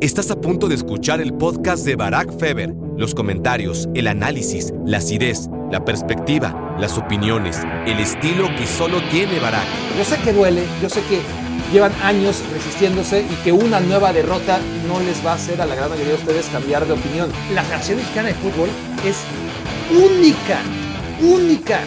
Estás a punto de escuchar el podcast de Barack Feber. Los comentarios, el análisis, la acidez, la perspectiva, las opiniones, el estilo que solo tiene Barack. Yo sé que duele, yo sé que llevan años resistiéndose y que una nueva derrota no les va a hacer a la gran mayoría de ustedes cambiar de opinión. La Federación Mexicana de Fútbol es única, única.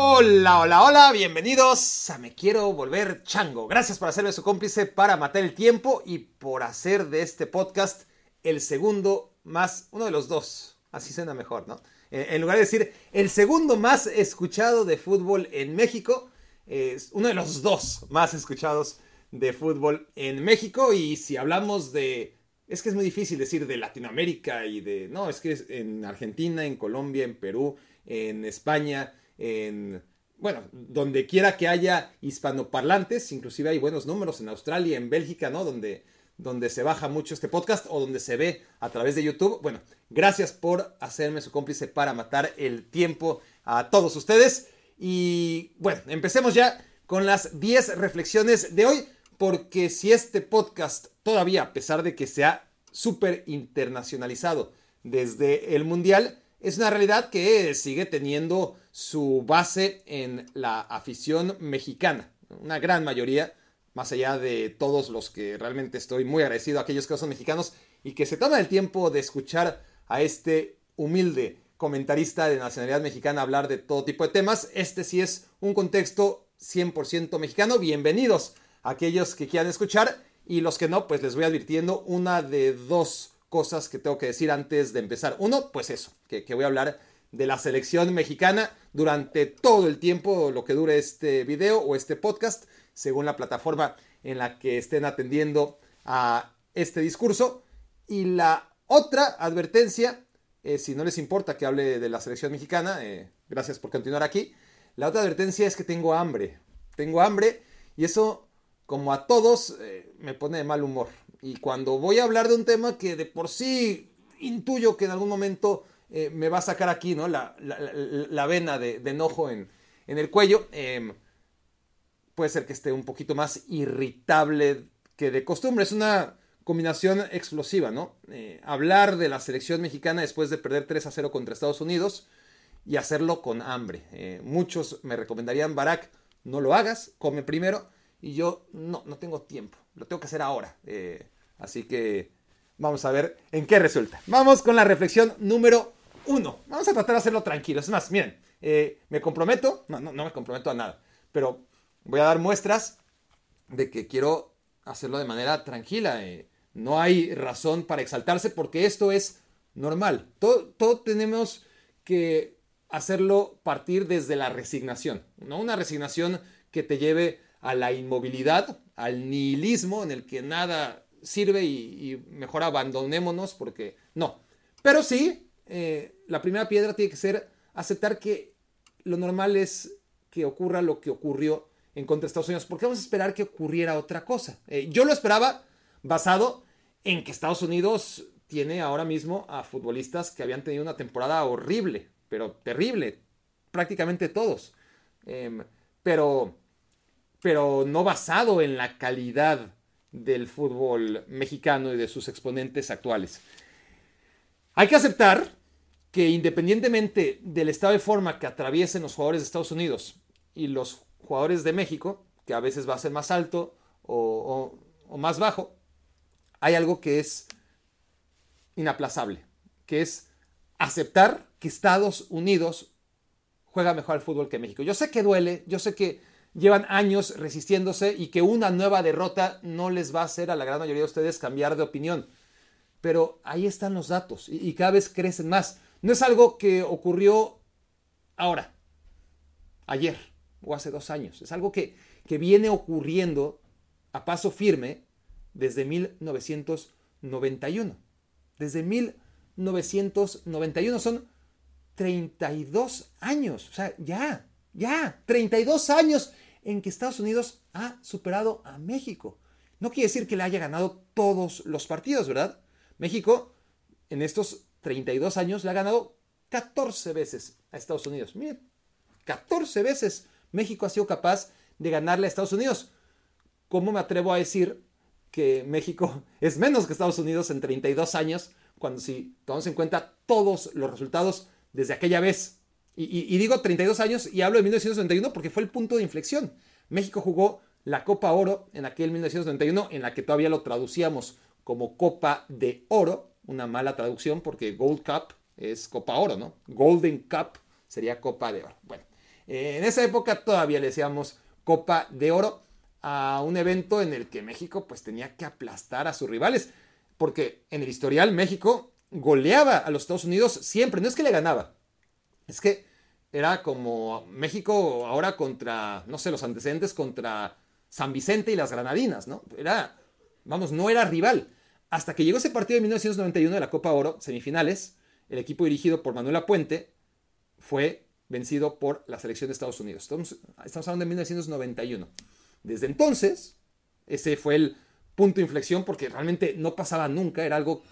Hola, hola, hola, bienvenidos a Me Quiero Volver Chango. Gracias por hacerme su cómplice para matar el tiempo y por hacer de este podcast el segundo más, uno de los dos, así suena mejor, ¿no? Eh, en lugar de decir el segundo más escuchado de fútbol en México, es uno de los dos más escuchados de fútbol en México y si hablamos de... Es que es muy difícil decir de Latinoamérica y de... No, es que es en Argentina, en Colombia, en Perú, en España, en, bueno, donde quiera que haya hispanoparlantes, inclusive hay buenos números en Australia, en Bélgica, ¿no? Donde, donde se baja mucho este podcast o donde se ve a través de YouTube. Bueno, gracias por hacerme su cómplice para matar el tiempo a todos ustedes. Y bueno, empecemos ya con las 10 reflexiones de hoy, porque si este podcast todavía, a pesar de que se ha súper internacionalizado desde el Mundial, es una realidad que sigue teniendo su base en la afición mexicana. Una gran mayoría, más allá de todos los que realmente estoy muy agradecido a aquellos que son mexicanos y que se toman el tiempo de escuchar a este humilde comentarista de nacionalidad mexicana hablar de todo tipo de temas. Este sí es un contexto 100% mexicano. Bienvenidos a aquellos que quieran escuchar y los que no, pues les voy advirtiendo una de dos cosas que tengo que decir antes de empezar. Uno, pues eso, que, voy a hablar de la selección mexicana durante todo el tiempo, lo que dure este video o este podcast, según la plataforma en la que estén atendiendo a este discurso. Y la otra advertencia, eh, si no les importa que hable de la selección mexicana, eh, gracias por continuar aquí. La otra advertencia es que tengo hambre. Tengo hambre y eso, como a todos, eh, me pone de mal humor. Y cuando voy a hablar de un tema que de por sí intuyo que en algún momento eh, me va a sacar aquí, ¿no? La, vena de, enojo en, el cuello, em, puede ser que esté un poquito más irritable que de costumbre. Es una combinación explosiva, ¿no? Eh, hablar de la selección mexicana después de perder 3 a 0 contra Estados Unidos y hacerlo con hambre. Eh, muchos me recomendarían, Barack, no lo hagas, come primero. Y yo no, no tengo tiempo lo tengo que hacer ahora. Así que vamos a ver en qué resulta. Vamos con la reflexión número uno. Vamos a tratar de hacerlo tranquilo. Es más, miren, eh, me comprometo, no, no, me comprometo a nada, pero voy a dar muestras de que quiero hacerlo de manera tranquila. Eh, no hay razón para exaltarse porque esto es normal. Todo, todo tenemos que hacerlo partir desde la resignación, no una resignación que te lleve a la inmovilidad, al nihilismo en el que nada sirve y, mejor abandonémonos porque no. Pero sí, eh, la primera piedra tiene que ser aceptar que lo normal es que ocurra lo que ocurrió en contra de Estados Unidos. porque vamos a esperar que ocurriera otra cosa? Eh, yo lo esperaba basado en que Estados Unidos tiene ahora mismo a futbolistas que habían tenido una temporada horrible, pero terrible, prácticamente todos. Em, pero pero no basado en la calidad del fútbol mexicano y de sus exponentes actuales. Hay que aceptar que independientemente del estado de forma que atraviesen los jugadores de Estados Unidos y los jugadores de México, que a veces va a ser más alto o, más bajo, hay algo que es inaplazable, que es aceptar que Estados Unidos juega mejor al fútbol que México. Yo sé que duele, yo sé que llevan años resistiéndose y que una nueva derrota no les va a hacer a la gran mayoría de ustedes cambiar de opinión. Pero ahí están los datos y, cada vez crecen más. No es algo que ocurrió ahora, ayer o hace dos años. Es algo que, que viene ocurriendo a paso firme desde 1991. Desde 1991 son 32 años. O sea, ya, ya, 32 años en que Estados Unidos ha superado a México. No quiere decir que le haya ganado todos los partidos, ¿verdad? México en estos 32 años le ha ganado 14 veces a Estados Unidos. Miren, 14 veces México ha sido capaz de ganarle a Estados Unidos. ¿cómo me atrevo a decir que México es menos que Estados Unidos en 32 años, cuando si tomamos en cuenta todos los resultados desde aquella vez? Y, y digo 32 años y hablo de 1991 porque fue el punto de inflexión. México jugó la Copa Oro en aquel 1991, en la que todavía lo traducíamos como Copa de Oro, una mala traducción porque Gold Cup es Copa Oro, ¿no? Golden Cup sería Copa de Oro. Bueno, en esa época todavía le decíamos Copa de Oro a un evento en el que México pues tenía que aplastar a sus rivales, porque en el historial México goleaba a los Estados Unidos siempre, no es que le ganaba, es que era como México ahora contra, no sé, los antecedentes contra San Vicente y las Granadinas, ¿no? Era, vamos, no era rival. Hasta que llegó ese partido de 1991 de la Copa Oro, semifinales, el equipo dirigido por Manuel Apuente fue vencido por la selección de Estados Unidos. Estamos, hablando de 1991. Desde entonces, ese fue el punto de inflexión porque realmente no pasaba nunca, era algo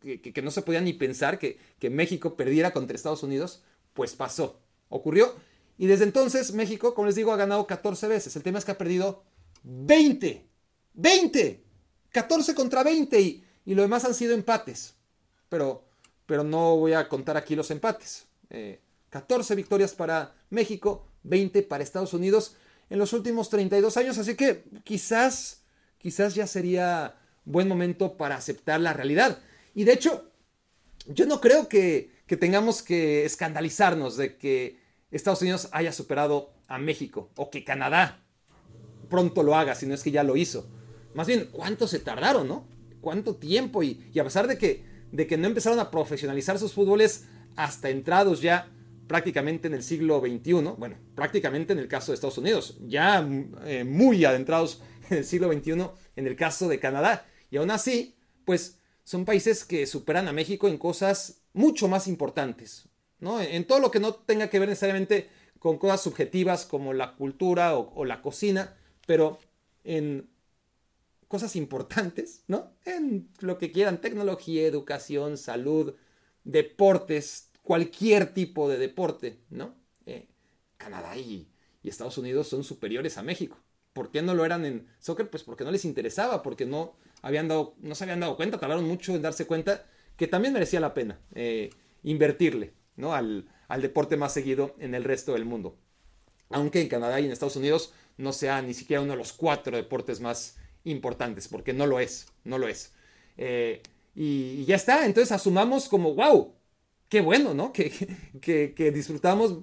que, no se podía ni pensar que, México perdiera contra Estados Unidos, pues pasó, ocurrió. Y desde entonces México, como les digo, ha ganado 14 veces. El tema es que ha perdido 20. 20. 14 contra 20 y, y lo demás han sido empates. Pero, pero no voy a contar aquí los empates. 14 eh, victorias para México, 20 para Estados Unidos en los últimos 32 años. Así que quizás, quizás ya sería buen momento para aceptar la realidad. Y de hecho, yo no creo que, que tengamos que escandalizarnos de que Estados Unidos haya superado a México o que Canadá pronto lo haga, si no es que ya lo hizo. Más bien, ¿cuánto se tardaron, no? ¿Cuánto tiempo? Y, a pesar de que, de que no empezaron a profesionalizar sus fútboles hasta entrados ya prácticamente en el siglo XXI, bueno, prácticamente en el caso de Estados Unidos, ya eh, muy adentrados en el siglo XXI en el caso de Canadá. Y aún así, pues son países que superan a México en cosas mucho más importantes, ¿no? En todo lo que no tenga que ver necesariamente con cosas subjetivas como la cultura o la cocina, pero en cosas importantes, ¿no? En lo que quieran, tecnología, educación, salud, deportes, cualquier tipo de deporte, ¿no? Eh, Canadá y, Estados Unidos son superiores a México. ¿Por qué no lo eran en soccer? Pues porque no les interesaba, porque no, habían dado, no se habían dado cuenta, tardaron mucho en darse cuenta que también merecía la pena eh, invertirle ¿no? al, al deporte más seguido en el resto del mundo. Aunque en Canadá y en Estados Unidos no sea ni siquiera uno de los cuatro deportes más importantes, porque no lo es, no lo es. Eh, y, ya está, entonces asumamos como, wow, qué bueno, ¿no? Que, que, que, disfrutamos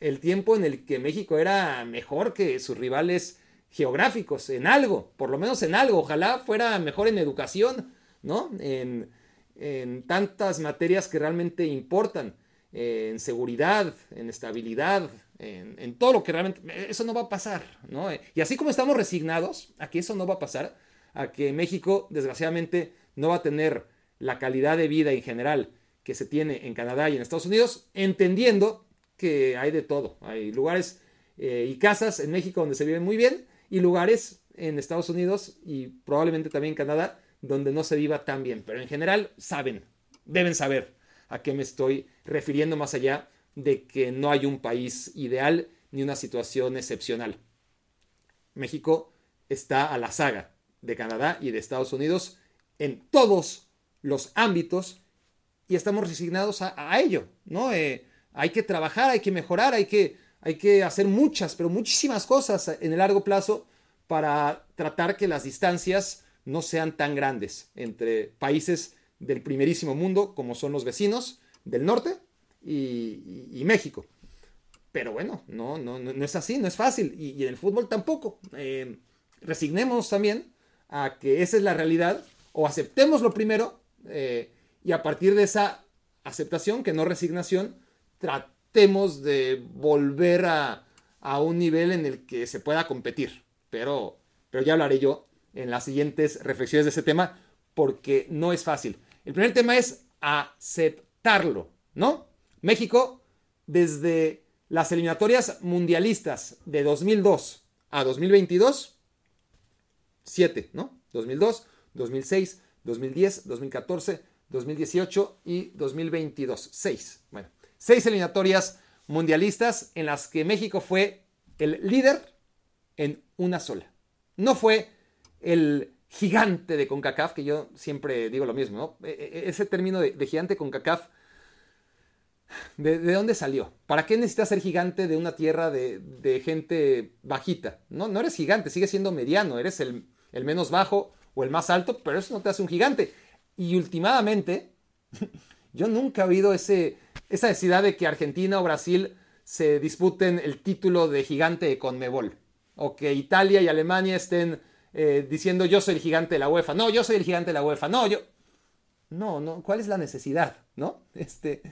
el tiempo en el que México era mejor que sus rivales geográficos, en algo, por lo menos en algo, ojalá fuera mejor en educación, ¿no? En, en tantas materias que realmente importan, en seguridad, en estabilidad, en, todo lo que realmente... Eso no va a pasar, ¿no? Y así como estamos resignados a que eso no va a pasar, a que México desgraciadamente no va a tener la calidad de vida en general que se tiene en Canadá y en Estados Unidos, entendiendo que hay de todo. Hay lugares eh, y casas en México donde se vive muy bien y lugares en Estados Unidos y probablemente también en Canadá donde no se viva tan bien. Pero en general saben, deben saber a qué me estoy refiriendo más allá de que no hay un país ideal ni una situación excepcional. México está a la saga de Canadá y de Estados Unidos en todos los ámbitos y estamos resignados a, ello, ¿no? Eh, hay que trabajar, hay que mejorar, hay que, hay que hacer muchas, pero muchísimas cosas en el largo plazo para tratar que las distancias no sean tan grandes entre países del primerísimo mundo como son los vecinos del norte y, México. Pero bueno, no, no, no, es así, no es fácil. Y, en el fútbol tampoco. Eh, resignemos también a que esa es la realidad o aceptemos lo primero eh, y a partir de esa aceptación, que no resignación, tratemos de volver a, a un nivel en el que se pueda competir. Pero, pero ya hablaré yo en las siguientes reflexiones de ese tema porque no es fácil. El primer tema es aceptarlo, ¿no? México, desde las eliminatorias mundialistas de 2002 a 2022, 7, ¿no? 2002, 2006, 2010, 2014, 2018 y 2022. 6. Bueno, 6 eliminatorias mundialistas en las que México fue el líder en una sola. No fue el gigante de CONCACAF, que yo siempre digo lo mismo, ¿no? E, e, ese término de, de gigante CONCACAF, ¿de, ¿de, dónde salió? ¿Para qué necesitas ser gigante de una tierra de, de, gente bajita? No, no eres gigante, sigues siendo mediano, eres el, el menos bajo o el más alto, pero eso no te hace un gigante. Y últimamente, yo nunca he oído ese, esa necesidad de que Argentina o Brasil se disputen el título de gigante de Conmebol. O que Italia y Alemania estén eh, diciendo yo soy el gigante de la UEFA. No, yo soy el gigante de la UEFA. No, yo. No, no. ¿Cuál es la necesidad? ¿No? Este.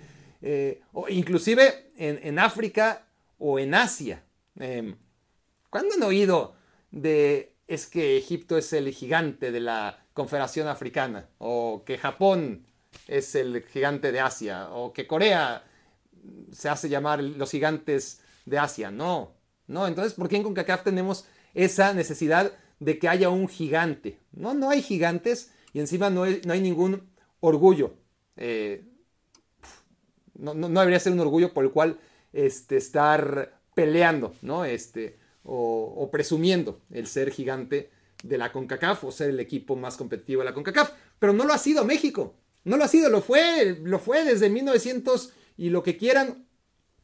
Eh, o inclusive en, en, África o en Asia. Eh, ¿Cuándo han oído de es que Egipto es el gigante de la Confederación Africana? O que Japón es el gigante de Asia. O que Corea se hace llamar los gigantes de Asia. No, no. Entonces, ¿por qué en CONCACAF tenemos esa necesidad de que haya un gigante? No, no hay gigantes y encima no hay, no hay ningún orgullo. Eh, no, no, no, debería ser un orgullo por el cual este, estar peleando, ¿no? Este, o, presumiendo el ser gigante de la CONCACAF o ser el equipo más competitivo de la CONCACAF. Pero no lo ha sido México. No lo ha sido, lo fue, lo fue desde 1900 y lo que quieran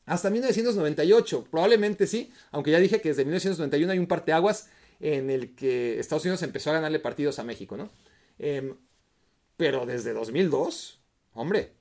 hasta 1998. Probablemente sí, aunque ya dije que desde 1991 hay un parteaguas en el que Estados Unidos empezó a ganarle partidos a México, ¿no? Eh, pero desde 2002, hombre,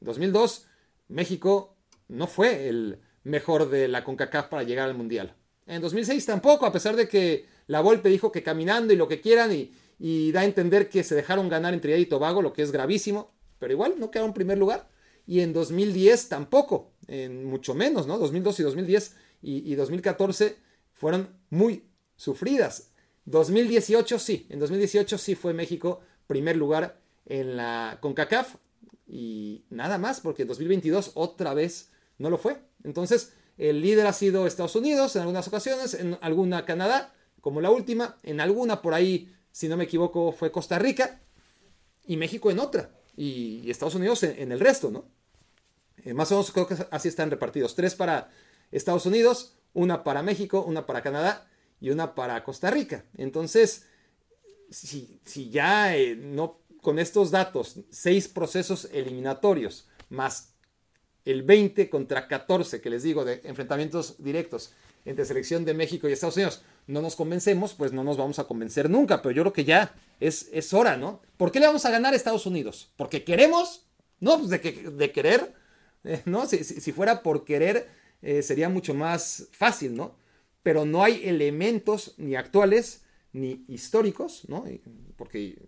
2002 México no fue el mejor de la CONCACAF para llegar al Mundial. En 2006 tampoco, a pesar de que la Volpe dijo que caminando y lo que quieran y, da a entender que se dejaron ganar en Trinidad y Tobago, lo que es gravísimo, pero igual no quedaron en primer lugar y en 2010 tampoco, en mucho menos, ¿no? 2012 y 2010 y, y 2014 fueron muy sufridas. 2018 sí, en 2018 sí fue México primer lugar en la CONCACAF y nada más, porque en 2022 otra vez no lo fue. Entonces, el líder ha sido Estados Unidos en algunas ocasiones, en alguna Canadá, como la última, en alguna por ahí, si no me equivoco, fue Costa Rica y México en otra y Estados Unidos en, el resto, ¿no? Eh, más o menos creo que así están repartidos. Tres para Estados Unidos, una para México, una para Canadá y una para Costa Rica. Entonces, si, si ya eh, no con estos datos, seis procesos eliminatorios, más el 20 contra 14 que les digo de enfrentamientos directos entre selección de México y Estados Unidos, no nos convencemos, pues no nos vamos a convencer nunca, pero yo creo que ya es, es hora, ¿no? ¿Por qué le vamos a ganar a Estados Unidos? ¿Porque queremos? No, pues de, que, de querer, eh, ¿no? Si, si, si, fuera por querer, eh, sería mucho más fácil, ¿no? Pero no hay elementos ni actuales ni históricos, ¿no? Porque,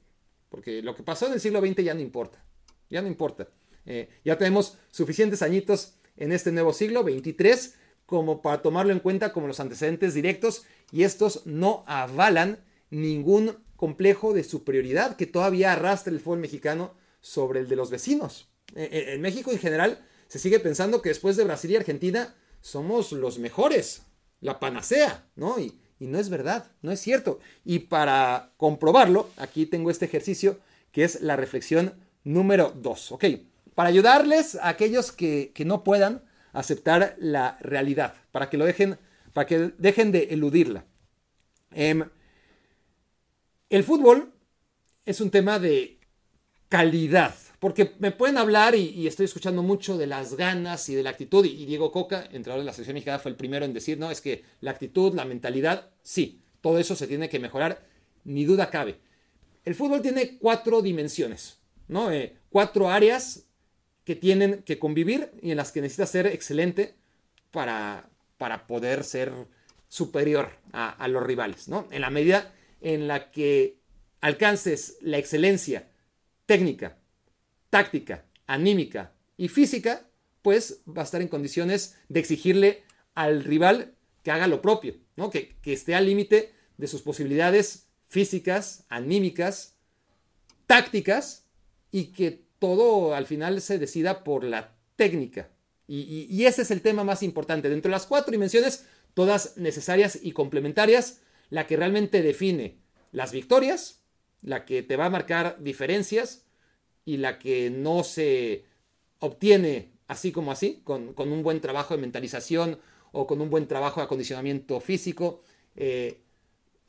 porque lo que pasó en el siglo XX ya no importa, ya no importa. Eh, ya tenemos suficientes añitos en este nuevo siglo, 23, como para tomarlo en cuenta como los antecedentes directos y estos no avalan ningún complejo de superioridad que todavía arrastra el fútbol mexicano sobre el de los vecinos. En México en general se sigue pensando que después de Brasil y Argentina somos los mejores, la panacea, ¿no? Y no es verdad, no es cierto. Y para comprobarlo, aquí tengo este ejercicio que es la reflexión número 2, ¿ok? Para ayudarles a aquellos que, que no puedan aceptar la realidad, para que lo dejen, para que dejen de eludirla. Eh, el fútbol es un tema de calidad, porque me pueden hablar y, y, estoy escuchando mucho de las ganas y de la actitud. Y, y Diego Coca, entrenador de la selección mexicana, fue el primero en decir, no, es que la actitud, la mentalidad, sí, todo eso se tiene que mejorar, ni duda cabe. El fútbol tiene cuatro dimensiones, ¿no? Eh, cuatro áreas que tienen que convivir y en las que necesita ser excelente para, para poder ser superior a, a los rivales, ¿no? En la medida en la que alcances la excelencia técnica, táctica, anímica y física, pues va a estar en condiciones de exigirle al rival que haga lo propio, ¿no? que, esté al límite de sus posibilidades físicas, anímicas, tácticas y que todo al final se decida por la técnica. Y, ese es el tema más importante. Dentro de las cuatro dimensiones, todas necesarias y complementarias, la que realmente define las victorias, la que te va a marcar diferencias y la que no se obtiene así como así, con, con un buen trabajo de mentalización o con un buen trabajo de acondicionamiento físico. Eh,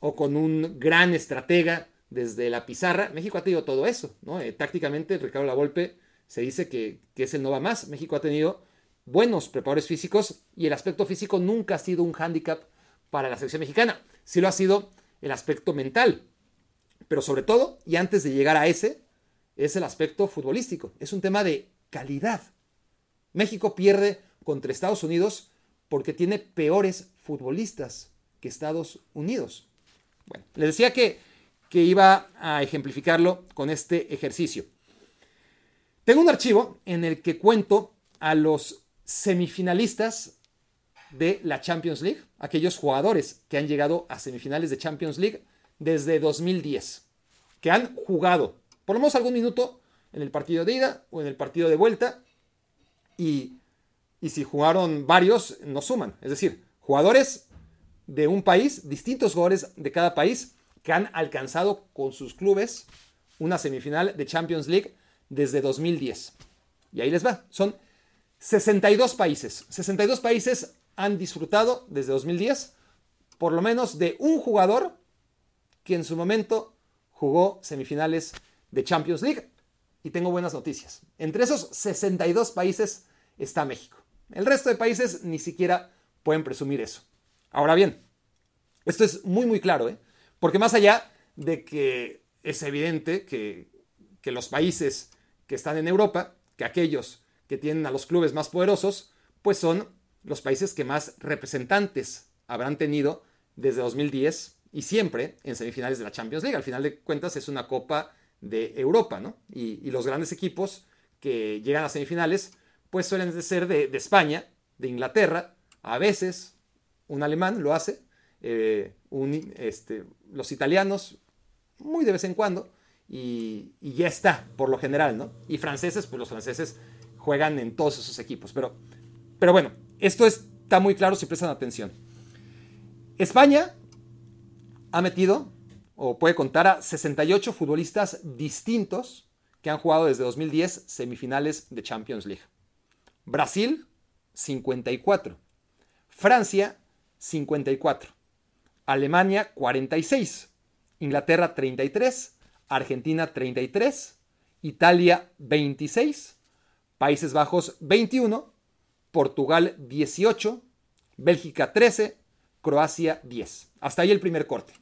o con un gran estratega desde la pizarra. México ha tenido todo eso, ¿no? Eh, tácticamente, Ricardo Lavolpe se dice que, que es el no va más. México ha tenido buenos preparadores físicos y el aspecto físico nunca ha sido un hándicap para la selección mexicana. Sí lo ha sido el aspecto mental. Pero sobre todo, y antes de llegar a ese, es el aspecto futbolístico. Es un tema de calidad. México pierde contra Estados Unidos porque tiene peores futbolistas que Estados Unidos. Bueno, les decía que, que iba a ejemplificarlo con este ejercicio. Tengo un archivo en el que cuento a los semifinalistas de la Champions League, aquellos jugadores que han llegado a semifinales de Champions League desde 2010, que han jugado por lo menos algún minuto en el partido de ida o en el partido de vuelta y, y si jugaron varios, no suman. Es decir, jugadores de un país, distintos jugadores de cada país que han alcanzado con sus clubes una semifinal de Champions League desde 2010. Y ahí les va, son 62 países. 62 países han disfrutado desde 2010 por lo menos de un jugador que en su momento jugó semifinales de Champions League. Y tengo buenas noticias. Entre esos 62 países está México. El resto de países ni siquiera pueden presumir eso. Ahora bien, esto es muy muy claro, ¿eh? porque más allá de que es evidente que, que los países que están en Europa, que aquellos que tienen a los clubes más poderosos, pues son los países que más representantes habrán tenido desde 2010 y siempre en semifinales de la Champions League. Al final de cuentas es una copa de Europa, ¿no? Y, los grandes equipos que llegan a semifinales, pues suelen ser de, España, de Inglaterra, a veces un alemán lo hace, eh, este, los italianos muy de vez en cuando, y, y, ya está, por lo general, ¿no? Y franceses, pues los franceses juegan en todos esos equipos, pero, pero bueno, esto está muy claro si prestan atención. España ha metido o puede contar a 68 futbolistas distintos que han jugado desde 2010 semifinales de Champions League. Brasil, 54. Francia, 54. Alemania, 46. Inglaterra, 33. Argentina, 33. Italia, 26. Países Bajos, 21. Portugal 18, Bélgica 13, Croacia 10. Hasta ahí el primer corte.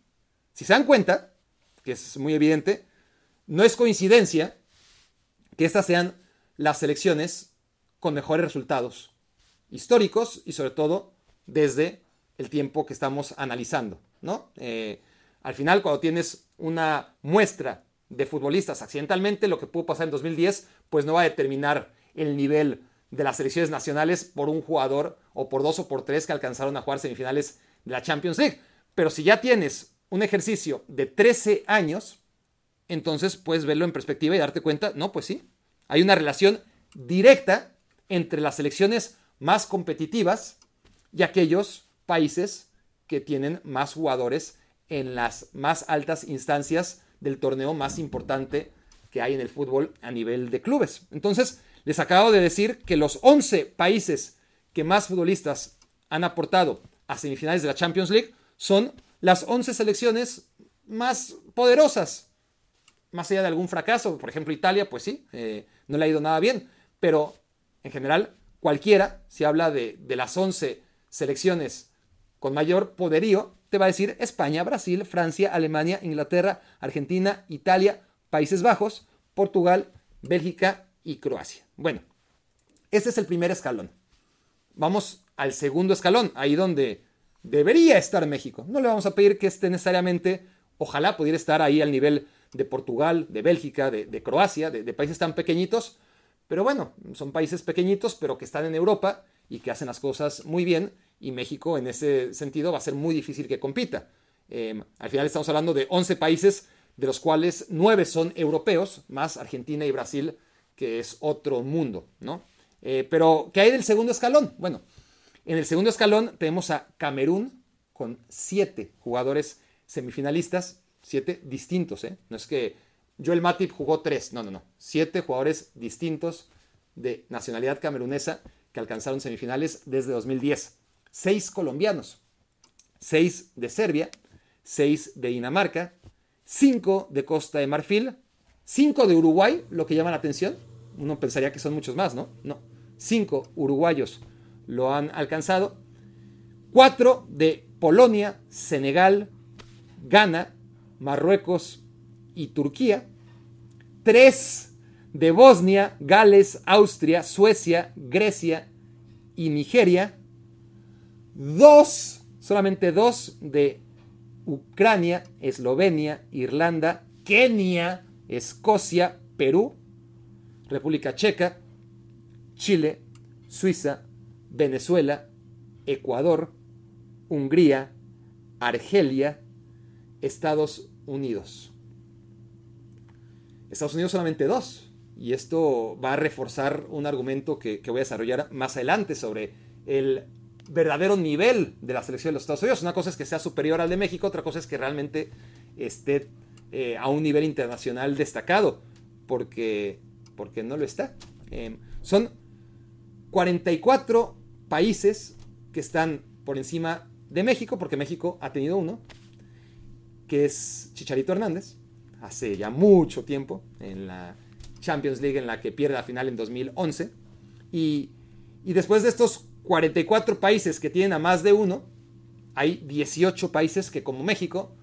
Si se dan cuenta, que es muy evidente, no es coincidencia que estas sean las selecciones con mejores resultados históricos y sobre todo desde el tiempo que estamos analizando. ¿no? Eh, al final, cuando tienes una muestra de futbolistas accidentalmente, lo que pudo pasar en 2010, pues no va a determinar el nivel de las selecciones nacionales por un jugador o por dos o por tres que alcanzaron a jugar semifinales de la Champions League. Pero si ya tienes un ejercicio de 13 años, entonces puedes verlo en perspectiva y darte cuenta, no, pues sí, hay una relación directa entre las selecciones más competitivas y aquellos países que tienen más jugadores en las más altas instancias del torneo más importante que hay en el fútbol a nivel de clubes. Entonces, les acabo de decir que los 11 países que más futbolistas han aportado a semifinales de la Champions League son las 11 selecciones más poderosas. Más allá de algún fracaso, por ejemplo Italia, pues sí, eh, no le ha ido nada bien, pero en general cualquiera, si habla de, de las 11 selecciones con mayor poderío, te va a decir España, Brasil, Francia, Alemania, Inglaterra, Argentina, Italia, Países Bajos, Portugal, Bélgica y Croacia. Bueno, este es el primer escalón. Vamos al segundo escalón, ahí donde debería estar México. No le vamos a pedir que esté necesariamente, ojalá pudiera estar ahí al nivel de Portugal, de Bélgica, de, Croacia, de, países tan pequeñitos. Pero bueno, son países pequeñitos, pero que están en Europa y que hacen las cosas muy bien. Y México en ese sentido va a ser muy difícil que compita. Eh, al final estamos hablando de 11 países, de los cuales 9 son europeos, más Argentina y Brasil que es otro mundo, ¿no? Eh, pero, ¿qué hay del segundo escalón? Bueno, en el segundo escalón tenemos a Camerún con siete jugadores semifinalistas, siete distintos, ¿eh? No es que Joel Matip jugó tres, no, no, no. Siete jugadores distintos de nacionalidad camerunesa que alcanzaron semifinales desde 2010. Seis colombianos, seis de Serbia, 6 de Dinamarca, 5 de Costa de Marfil, 5 de Uruguay, lo que llama la atención. Uno pensaría que son muchos más, ¿no? No. 5 uruguayos lo han alcanzado. 4 de Polonia, Senegal, Ghana, Marruecos y Turquía. 3 de Bosnia, Gales, Austria, Suecia, Grecia y Nigeria. 2, solamente 2 de Ucrania, Eslovenia, Irlanda, Kenia, Escocia, Perú, República Checa, Chile, Suiza, Venezuela, Ecuador, Hungría, Argelia, Estados Unidos. Estados Unidos solamente dos. Y esto va a reforzar un argumento que, voy a desarrollar más adelante sobre el verdadero nivel de la selección de los Estados Unidos. Una cosa es que sea superior al de México, otra cosa es que realmente esté eh, a un nivel internacional destacado, porque, porque no lo está. Em, son 44 países que están por encima de México, porque México ha tenido uno, que es Chicharito Hernández, hace ya mucho tiempo, en la Champions League en la que pierde la final en 2011. Y, y después de estos 44 países que tienen a más de uno, hay 18 países que como México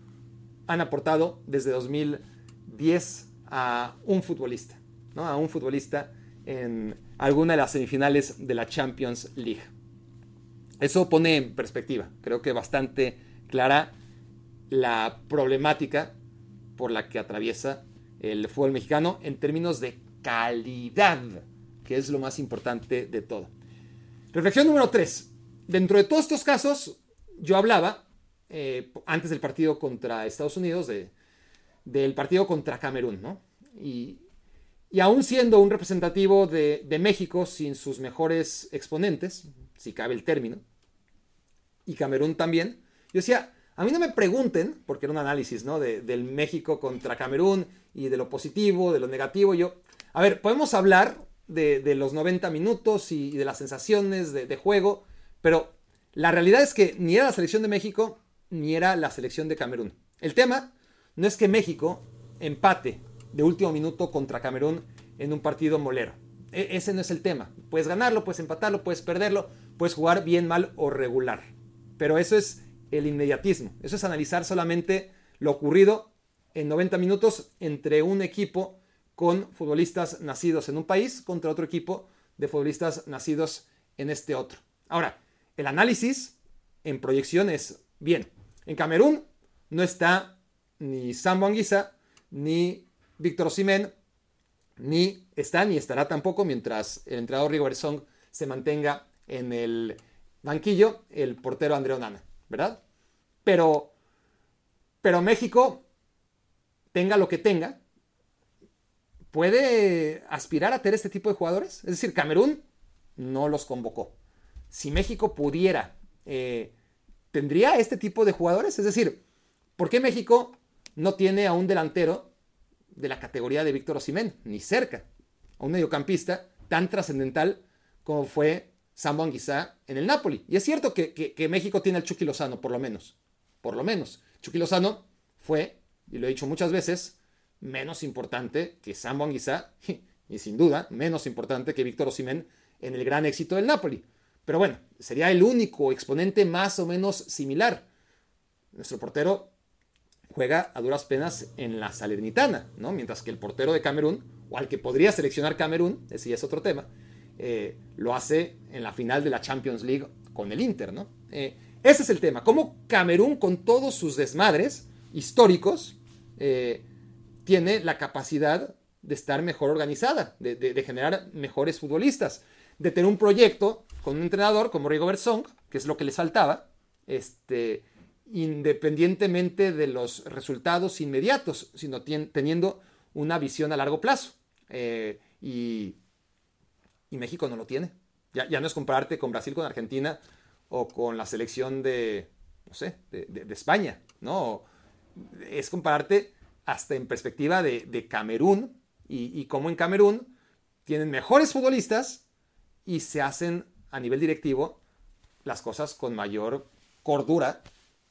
han aportado desde 2010 a un futbolista, ¿no? a un futbolista en alguna de las semifinales de la Champions League. Eso pone en perspectiva, creo que bastante clara la problemática por la que atraviesa el fútbol mexicano en términos de calidad, que es lo más importante de todo. Reflexión número 3. Dentro de todos estos casos, yo hablaba, eh, antes del partido contra Estados Unidos, de, del partido contra Camerún, ¿no? Y, y aún siendo un representativo de, México sin sus mejores exponentes, si cabe el término, y Camerún también, yo decía, a mí no me pregunten, porque era un análisis, ¿no? del México contra Camerún y de lo positivo, de lo negativo. Yo, a ver, podemos hablar de, los 90 minutos y, de las sensaciones de, juego, pero la realidad es que ni era la selección de México ni era la selección de Camerún. El tema no es que México empate de último minuto contra Camerún en un partido molero. E, ese no es el tema. Puedes ganarlo, puedes empatarlo, puedes perderlo, puedes jugar bien, mal o regular. Pero eso es el inmediatismo. Eso es analizar solamente lo ocurrido en 90 minutos entre un equipo con futbolistas nacidos en un país contra otro equipo de futbolistas nacidos en este otro. Ahora, el análisis en proyección es, bien, en Camerún no está ni Sam Anguissa, ni Víctor Osimhen, ni está ni estará tampoco mientras el entrenador Rigo Song se mantenga en el banquillo el portero André Onana. ¿verdad? Pero, pero México, tenga lo que tenga, puede aspirar a tener este tipo de jugadores. Es decir, Camerún no los convocó. Si México pudiera, eh, ¿tendría este tipo de jugadores? Es decir, ¿por qué México no tiene a un delantero de la categoría de Víctor Osimén, ni cerca, a un mediocampista tan trascendental como fue Sambo Anguissa en el Napoli. Y es cierto que, México tiene al Chucky Lozano, por lo menos. Por lo menos. Chucky Lozano fue, y lo he dicho muchas veces, menos importante que Sambo Anguissa, y sin duda, menos importante que Víctor Osimén en el gran éxito del Napoli. Pero bueno, sería el único exponente más o menos similar. Nuestro portero juega a duras penas en la Salernitana, ¿no? Mientras que el portero de Camerún, o al que podría seleccionar Camerún, ese ya es otro tema, eh, lo hace en la final de la Champions League con el Inter, ¿no? Eh, ese es el tema. Cómo Camerún, con todos sus desmadres históricos, eh, tiene la capacidad de estar mejor organizada, de, generar mejores futbolistas, de tener un proyecto con un entrenador como Rigo Bersong, que es lo que les faltaba, este, independientemente de los resultados inmediatos, sino teniendo una visión a largo plazo. y y México no lo tiene. Ya, ya no es compararte con Brasil, con Argentina o con la selección de, no sé, de, España, ¿no? Es compararte hasta en perspectiva de, Camerún y, y cómo en Camerún tienen mejores futbolistas y se hacen a nivel directivo las cosas con mayor cordura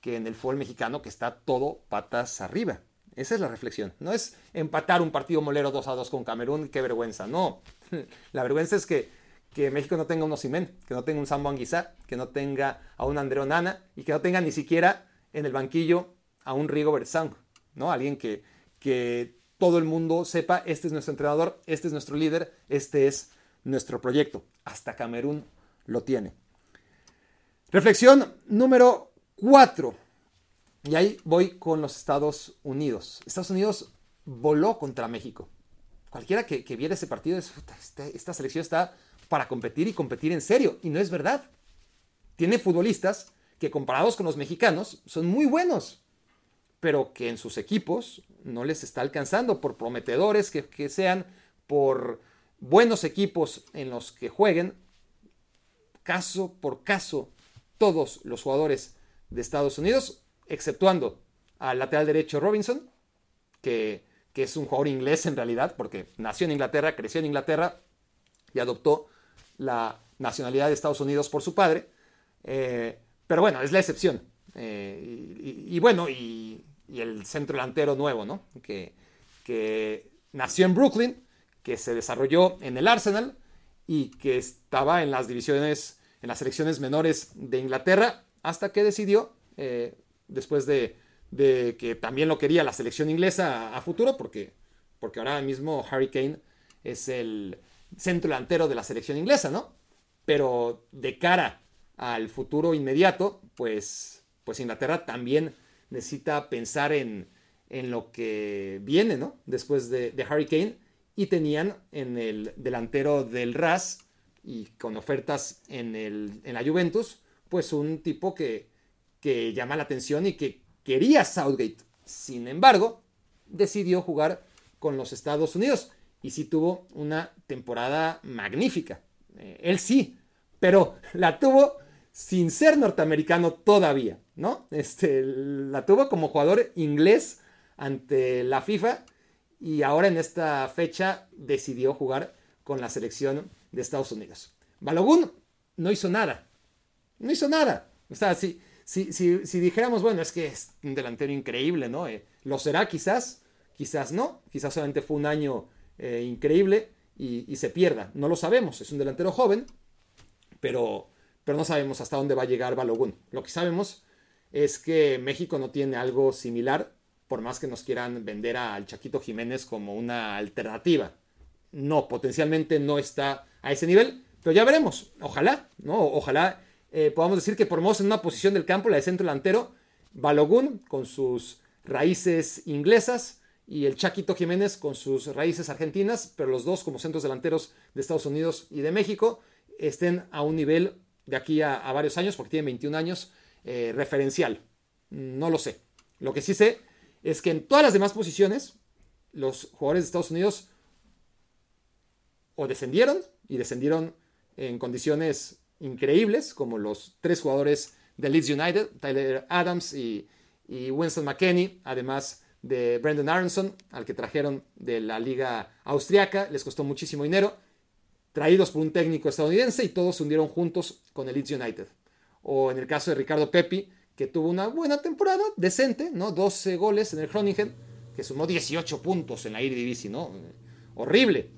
que en el fútbol mexicano que está todo patas arriba. Esa es la reflexión. No es empatar un partido molero 2 a 2 con Camerún, qué vergüenza. No. La vergüenza es que, que México no tenga un Osimen, que no tenga un Sambo Anguizá, que no tenga a un Andreo Nana y que no tenga ni siquiera en el banquillo a un Rigo Bersang, ¿no? Alguien que, que todo el mundo sepa, este es nuestro entrenador, este es nuestro líder, este es nuestro proyecto. Hasta Camerún lo tiene. Reflexión número 4. Y ahí voy con los Estados Unidos. Estados Unidos voló contra México. Cualquiera que, viera ese partido, es, esta, esta selección está para competir y competir en serio. Y no es verdad. Tiene futbolistas que comparados con los mexicanos son muy buenos, pero que en sus equipos no les está alcanzando por prometedores que, que sean, por buenos equipos en los que jueguen. Caso por caso, todos los jugadores de Estados Unidos exceptuando al lateral derecho Robinson, que, es un jugador inglés en realidad, porque nació en Inglaterra, creció en Inglaterra y adoptó la nacionalidad de Estados Unidos por su padre. Eh, pero bueno, es la excepción. Eh, y, bueno, y, el centro delantero nuevo, ¿no? Que, que nació en Brooklyn, que se desarrolló en el Arsenal y que estaba en las divisiones, en las selecciones menores de Inglaterra, hasta que decidió eh, después de, que también lo quería la selección inglesa a, futuro, porque, porque ahora mismo Harry Kane es el centro delantero de la selección inglesa, ¿no? Pero de cara al futuro inmediato, pues, pues Inglaterra también necesita pensar en, en lo que viene, ¿no? Después de, de, Harry Kane. Y tenían en el delantero del RAS y con ofertas en, el, en la Juventus, pues un tipo que, que llama la atención y que quería Southgate. Sin embargo, decidió jugar con los Estados Unidos y sí tuvo una temporada magnífica. Eh, él sí, pero la tuvo sin ser norteamericano todavía, ¿no? Este, la tuvo como jugador inglés ante la FIFA y ahora en esta fecha decidió jugar con la selección de Estados Unidos. Balogun no hizo nada, no hizo nada. O sea, sí, si, si, dijéramos, bueno, es que es un delantero increíble, ¿no? Eh, lo será quizás, quizás no, quizás solamente fue un año eh, increíble y, se pierda, no lo sabemos, es un delantero joven, pero, pero no sabemos hasta dónde va a llegar Balogun. Lo que sabemos es que México no tiene algo similar, por más que nos quieran vender al Chaquito Jiménez como una alternativa. No, potencialmente no está a ese nivel, pero ya veremos. Ojalá, ¿no? Ojalá eh, podamos decir que por en una posición del campo, la de centro delantero, Balogun con sus raíces inglesas y el Chaquito Jiménez con sus raíces argentinas, pero los dos como centros delanteros de Estados Unidos y de México estén a un nivel de aquí a, varios años, porque tienen 21 años, eh, referencial. No lo sé. Lo que sí sé es que en todas las demás posiciones, los jugadores de Estados Unidos o descendieron y descendieron en condiciones increíbles, como los tres jugadores de Leeds United, Tyler Adams y, Winston McKenney, además de Brendan Aronson, al que trajeron de la liga austriaca, les costó muchísimo dinero, traídos por un técnico estadounidense y todos se hundieron juntos con el Leeds United. O en el caso de Ricardo Pepi, que tuvo una buena temporada, decente, ¿no? 12 goles en el Groningen, que sumó 18 puntos en la Eredivisie, ¿no? Horrible.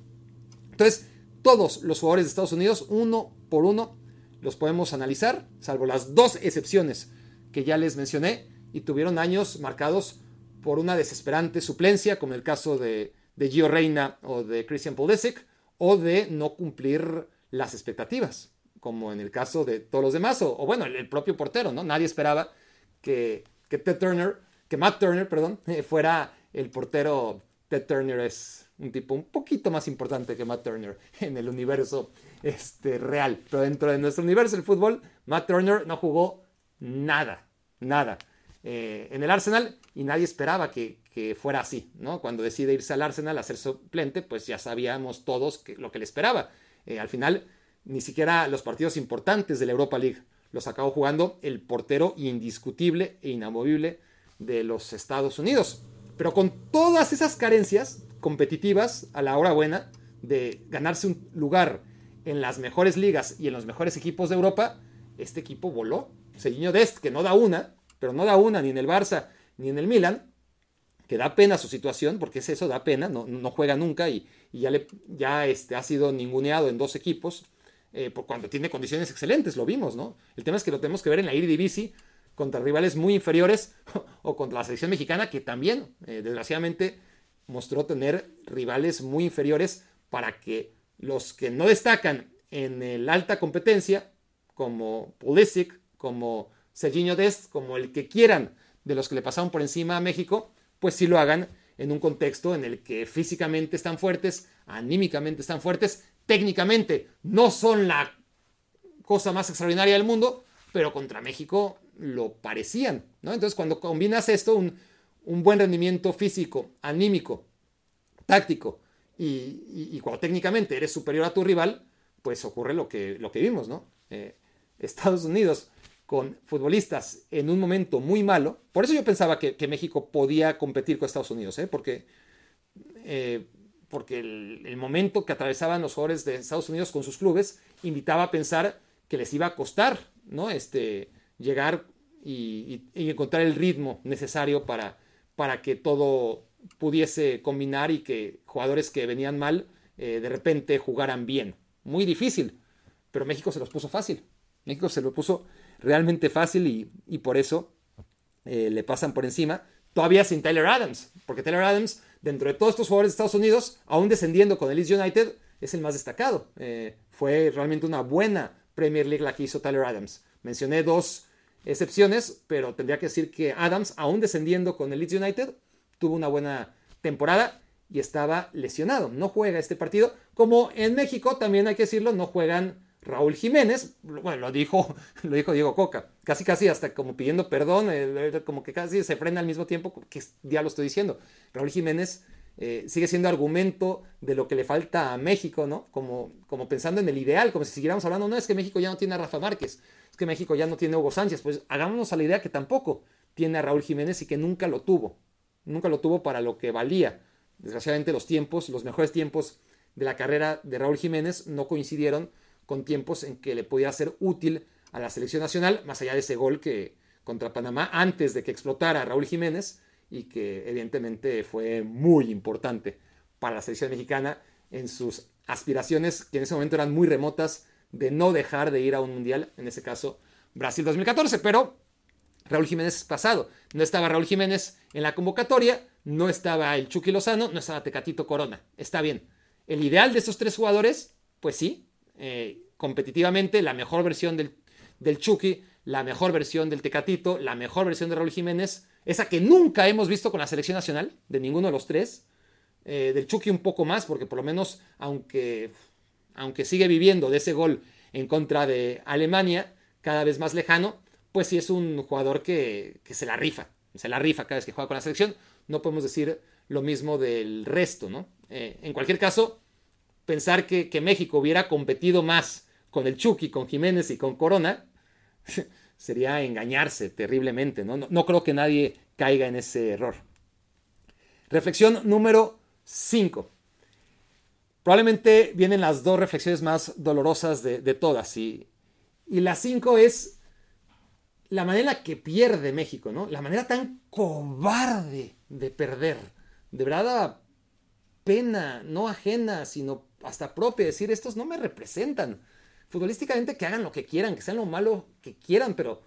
Entonces, todos los jugadores de Estados Unidos, uno por uno, los podemos analizar, salvo las dos excepciones que ya les mencioné, y tuvieron años marcados por una desesperante suplencia, como el caso de, de Gio Reina o de Christian Pulisic, o de no cumplir las expectativas, como en el caso de todos los demás, o, bueno, el, propio portero, ¿no? Nadie esperaba que, que Ted Turner, que Matt Turner, perdón, fuera el portero. Ted Turner es un tipo un poquito más importante que Matt Turner en el universo este, real. Pero dentro de nuestro universo del fútbol, Matt Turner no jugó nada, nada eh, en el Arsenal y nadie esperaba que, fuera así, ¿no? Cuando decide irse al Arsenal a ser suplente, pues ya sabíamos todos lo que le esperaba. Eh, al final, ni siquiera los partidos importantes de la Europa League los acabó jugando el portero indiscutible e inamovible de los Estados Unidos. Pero con todas esas carencias competitivas a la hora buena de ganarse un lugar en las mejores ligas y en los mejores equipos de Europa, este equipo voló. Serginho Dest, que no da una, pero no da una ni en el Barça ni en el Milan, que da pena su situación, porque es eso, da pena, no, no juega nunca y, ya, ya este, ha sido ninguneado en dos equipos, eh, por cuando tiene condiciones excelentes, lo vimos, ¿no? El tema es que lo tenemos que ver en la Eredivisie contra rivales muy inferiores o contra la selección mexicana, que también, eh, desgraciadamente, mostró tener rivales muy inferiores para que los que no destacan en la alta competencia, como Pulisic, como Serginho Dest, como el que quieran de los que le pasaron por encima a México, pues sí lo hagan en un contexto en el que físicamente están fuertes, anímicamente están fuertes, técnicamente no son la cosa más extraordinaria del mundo, pero contra México lo parecían, ¿no? Entonces cuando combinas esto, un, buen rendimiento físico, anímico, táctico, y, cuando técnicamente eres superior a tu rival, pues ocurre lo que, lo que vimos, ¿no? Eh, Estados Unidos con futbolistas en un momento muy malo. Por eso yo pensaba que, México podía competir con Estados Unidos, ¿eh? porque, eh, porque el, momento que atravesaban los jugadores de Estados Unidos con sus clubes invitaba a pensar que les iba a costar ¿no? este, llegar y, encontrar el ritmo necesario para, para que todo pudiese combinar y que jugadores que venían mal eh, de repente jugaran bien. Muy difícil, pero México se los puso fácil. México se lo puso realmente fácil y, por eso eh, le pasan por encima. Todavía sin Tyler Adams, porque Tyler Adams, dentro de todos estos jugadores de Estados Unidos, aún descendiendo con el Leeds United, es el más destacado. Eh, fue realmente una buena Premier League la que hizo Tyler Adams. Mencioné dos excepciones, pero tendría que decir que Adams, aún descendiendo con el Leeds United, tuvo una buena temporada y estaba lesionado. No juega este partido. Como en México, también hay que decirlo, no juegan Raúl Jiménez, bueno, lo dijo, lo dijo Diego Coca, casi casi hasta como pidiendo perdón, como que casi se frena al mismo tiempo, que ya lo estoy diciendo. Raúl Jiménez eh, sigue siendo argumento de lo que le falta a México, ¿no? Como, como pensando en el ideal, como si siguiéramos hablando, no es que México ya no tiene a Rafa Márquez, que México ya no tiene Hugo Sánchez, pues hagámonos a la idea que tampoco tiene a Raúl Jiménez y que nunca lo tuvo, nunca lo tuvo para lo que valía. Desgraciadamente los tiempos, los mejores tiempos de la carrera de Raúl Jiménez no coincidieron con tiempos en que le podía ser útil a la selección nacional, más allá de ese gol que contra Panamá antes de que explotara Raúl Jiménez y que evidentemente fue muy importante para la selección mexicana en sus aspiraciones que en ese momento eran muy remotas de no dejar de ir a un mundial, en ese caso Brasil 2014, pero Raúl Jiménez es pasado. No estaba Raúl Jiménez en la convocatoria, no estaba el Chucky Lozano, no estaba Tecatito Corona. Está bien. El ideal de estos tres jugadores, pues sí, eh, competitivamente la mejor versión del, del Chucky, la mejor versión del Tecatito, la mejor versión de Raúl Jiménez, esa que nunca hemos visto con la selección nacional, de ninguno de los tres. Eh, del Chucky un poco más, porque por lo menos, aunque, aunque sigue viviendo de ese gol en contra de Alemania, cada vez más lejano, pues sí es un jugador que, se la rifa, se la rifa cada vez que juega con la selección. No podemos decir lo mismo del resto, ¿no? Eh, en cualquier caso, pensar que, México hubiera competido más con el Chucky, con Jiménez y con Corona, sería engañarse terriblemente. ¿no? ¿no? creo que nadie caiga en ese error. Reflexión número 5. Probablemente vienen las dos reflexiones más dolorosas de, todas. Y, y la 5 es la manera que pierde México, ¿no? La manera tan cobarde de perder. De verdad, pena, no ajena, sino hasta propia, decir, estos no me representan. Futbolísticamente que hagan lo que quieran, que sean lo malo que quieran, pero,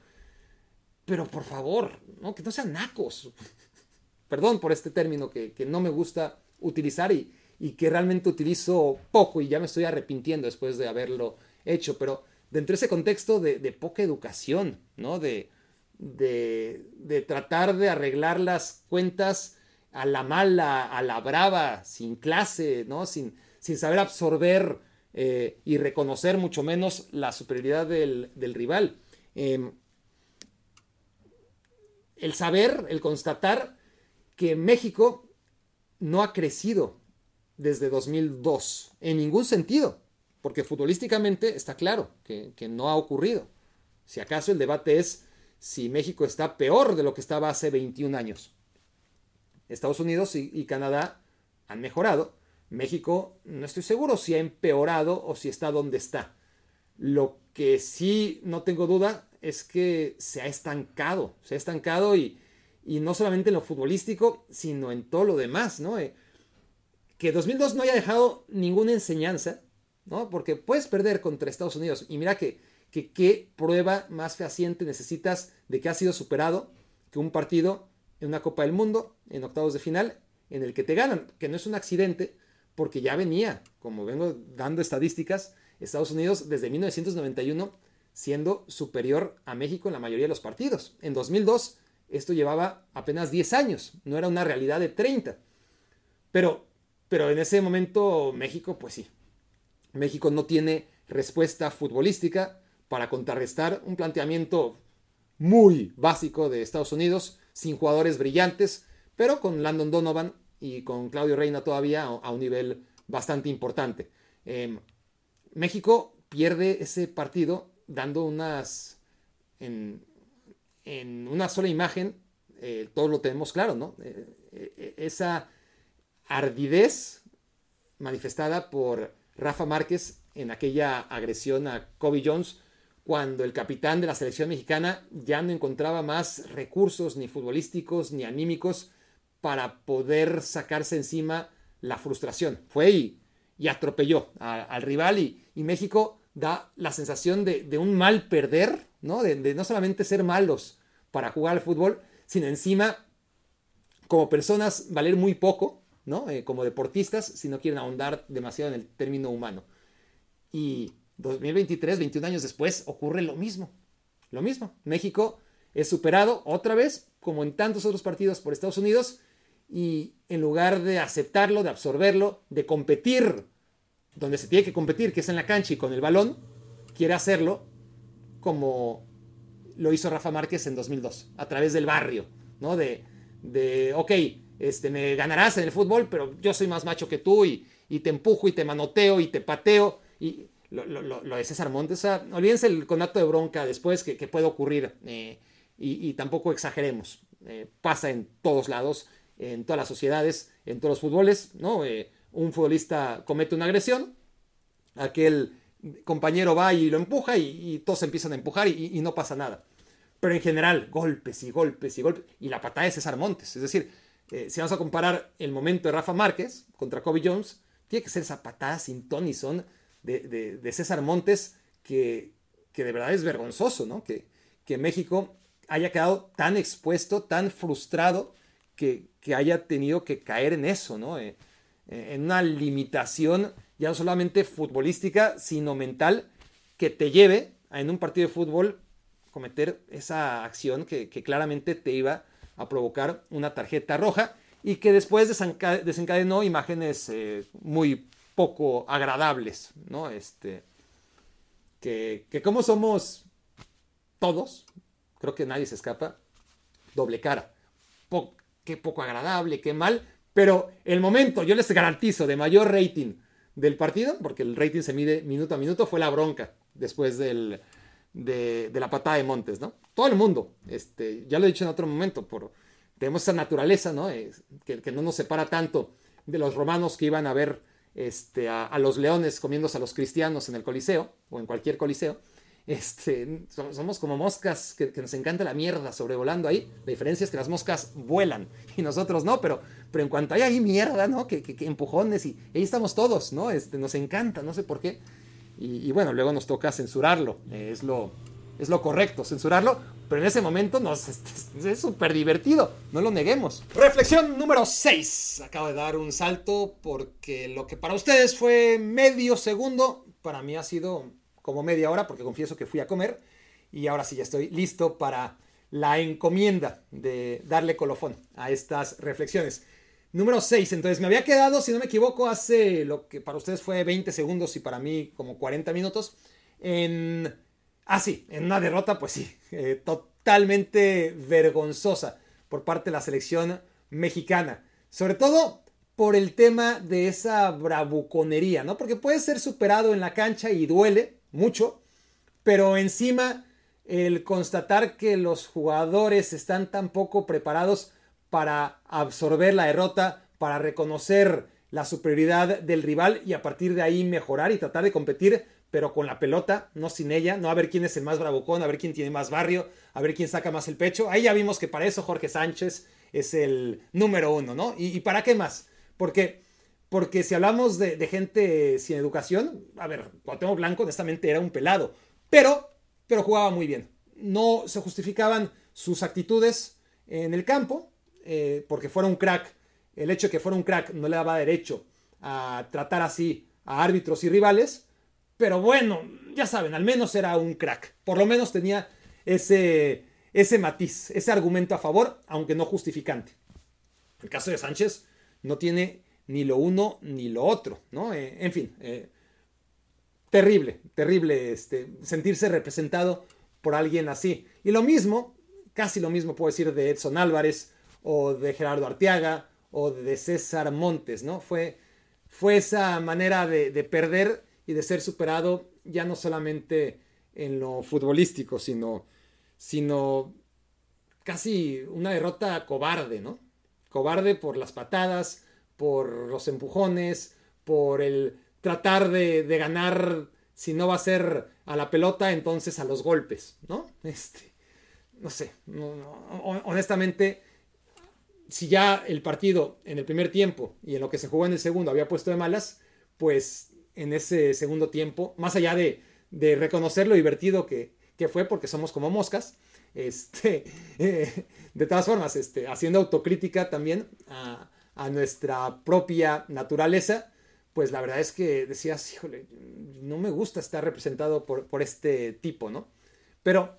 pero por favor, ¿no? que no sean nacos. Perdón por este término que, no me gusta utilizar y, y, que realmente utilizo poco y ya me estoy arrepintiendo después de haberlo hecho, pero dentro de ese contexto de, poca educación, ¿no? De, de, tratar de arreglar las cuentas a la mala, a la brava, sin clase, ¿no? Sin, sin saber absorber eh, y reconocer mucho menos la superioridad del, rival. Em, el saber, el constatar que México no ha crecido desde 2002 en ningún sentido, porque futbolísticamente está claro que, no ha ocurrido. Si acaso el debate es si México está peor de lo que estaba hace 21 años. Estados Unidos y Canadá han mejorado, México no estoy seguro si ha empeorado o si está donde está. Lo que sí no tengo duda es que se ha estancado, se ha estancado y, y no solamente en lo futbolístico, sino en todo lo demás, ¿no? Eh, que 2002 no haya dejado ninguna enseñanza, ¿no? Porque puedes perder contra Estados Unidos y mira que, qué prueba más fehaciente necesitas de que ha sido superado que un partido en una Copa del Mundo, en octavos de final, en el que te ganan, que no es un accidente, porque ya venía, como vengo dando estadísticas, Estados Unidos desde 1991 siendo superior a México en la mayoría de los partidos. En 2002 esto llevaba apenas 10 años, no era una realidad de 30. Pero, pero en ese momento México, pues sí, México no tiene respuesta futbolística para contrarrestar un planteamiento muy básico de Estados Unidos, sin jugadores brillantes, pero con Landon Donovan y con Claudio Reina todavía a un nivel bastante importante. Em, México pierde ese partido dando unas... En, una sola imagen, eh, todos lo tenemos claro, ¿no? Eh, eh, esa ardidez manifestada por Rafa Márquez en aquella agresión a Kobe Jones, cuando el capitán de la selección mexicana ya no encontraba más recursos ni futbolísticos ni anímicos para poder sacarse encima la frustración. Fue y, y atropelló al rival y, México da la sensación de, un mal perder, ¿no? De, no solamente ser malos para jugar al fútbol, sino encima como personas valer muy poco, ¿no? Eh, como deportistas, si no quieren ahondar demasiado en el término humano. Y 2023, 21 años después, ocurre lo mismo. Lo mismo. México es superado otra vez, como en tantos otros partidos por Estados Unidos, y en lugar de aceptarlo, de absorberlo, de competir donde se tiene que competir, que es en la cancha y con el balón, quiere hacerlo como lo hizo Rafa Márquez en 2002, a través del barrio, ¿no? De, de ok, este, me ganarás en el fútbol, pero yo soy más macho que tú y, te empujo y te manoteo y te pateo. Y lo, de César Montes, olvídense el conato de bronca después que, puede ocurrir eh, y, tampoco exageremos. Eh, pasa en todos lados en todas las sociedades, en todos los fútboles, ¿no? Eh, un futbolista comete una agresión, aquel compañero va y lo empuja y, todos empiezan a empujar y, no pasa nada. Pero en general, golpes y golpes y golpes. Y la patada de César Montes. Es decir, eh, si vamos a comparar el momento de Rafa Márquez contra Kobe Jones, tiene que ser esa patada sin ton son de, de, César Montes que, que, de verdad es vergonzoso, ¿no? Que, que México haya quedado tan expuesto, tan frustrado que, haya tenido que caer en eso, ¿no? Eh, eh, en una limitación ya no solamente futbolística, sino mental, que te lleve a, en un partido de fútbol cometer esa acción que, claramente te iba a provocar una tarjeta roja y que después desencadenó imágenes eh, muy poco agradables, ¿no? Este, que, que como somos todos, creo que nadie se escapa, doble cara qué poco agradable, qué mal, pero el momento, yo les garantizo, de mayor rating del partido, porque el rating se mide minuto a minuto, fue la bronca después del, de, la patada de Montes, ¿no? Todo el mundo, este, ya lo he dicho en otro momento, por, tenemos esa naturaleza, ¿no? que, no nos separa tanto de los romanos que iban a ver este, a, a, los leones comiéndose a los cristianos en el Coliseo o en cualquier Coliseo. Este, somos como moscas que, nos encanta la mierda sobrevolando ahí. La diferencia es que las moscas vuelan y nosotros no, pero, pero en cuanto hay ahí mierda, ¿no? Que, empujones y, ahí estamos todos, ¿no? Este, nos encanta, no sé por qué. Y, bueno, luego nos toca censurarlo. es, lo, es lo correcto, censurarlo. Pero en ese momento nos, es súper divertido, no lo neguemos. Reflexión número 6. Acabo de dar un salto porque lo que para ustedes fue medio segundo, para mí ha sido como media hora porque confieso que fui a comer y ahora sí ya estoy listo para la encomienda de darle colofón a estas reflexiones. Número 6, entonces me había quedado, si no me equivoco, hace lo que para ustedes fue 20 segundos y para mí como 40 minutos, en... Ah, sí, en una derrota, pues sí, eh, totalmente vergonzosa por parte de la selección mexicana. Sobre todo por el tema de esa bravuconería, ¿no? Porque puede ser superado en la cancha y duele, mucho, pero encima el constatar que los jugadores están tan poco preparados para absorber la derrota, para reconocer la superioridad del rival y a partir de ahí mejorar y tratar de competir pero con la pelota, no sin ella, no a ver quién es el más bravucón, a ver quién tiene más barrio, a ver quién saca más el pecho. Ahí ya vimos que para eso Jorge Sánchez es el número uno, ¿no? ¿Y, para qué más? Porque, porque si hablamos de, gente sin educación, a ver, Cuauhtémoc Blanco honestamente era un pelado, pero, pero jugaba muy bien. No se justificaban sus actitudes en el campo, eh, porque fuera un crack. El hecho de que fuera un crack no le daba derecho a tratar así a árbitros y rivales, pero bueno, ya saben, al menos era un crack. Por lo menos tenía ese, ese matiz, ese argumento a favor, aunque no justificante. El caso de Sánchez no tiene ni lo uno ni lo otro, ¿no? Eh, en fin, eh, terrible, terrible este, sentirse representado por alguien así. Y lo mismo, casi lo mismo puedo decir de Edson Álvarez o de Gerardo Arteaga o de César Montes, ¿no? Fue, fue esa manera de, de perder y de ser superado ya no solamente en lo futbolístico, sino, sino casi una derrota cobarde, ¿no? Cobarde por las patadas, por los empujones, por el tratar de, ganar, si no va a ser a la pelota, entonces a los golpes, ¿no? Este, no sé, honestamente, si ya el partido en el primer tiempo y en lo que se jugó en el segundo había puesto de malas, pues en ese segundo tiempo, más allá de, reconocer lo divertido que, fue, porque somos como moscas, este, eh, de todas formas, este, haciendo autocrítica también a, nuestra propia naturaleza, pues la verdad es que decías, híjole, no me gusta estar representado por, por este tipo, ¿no? Pero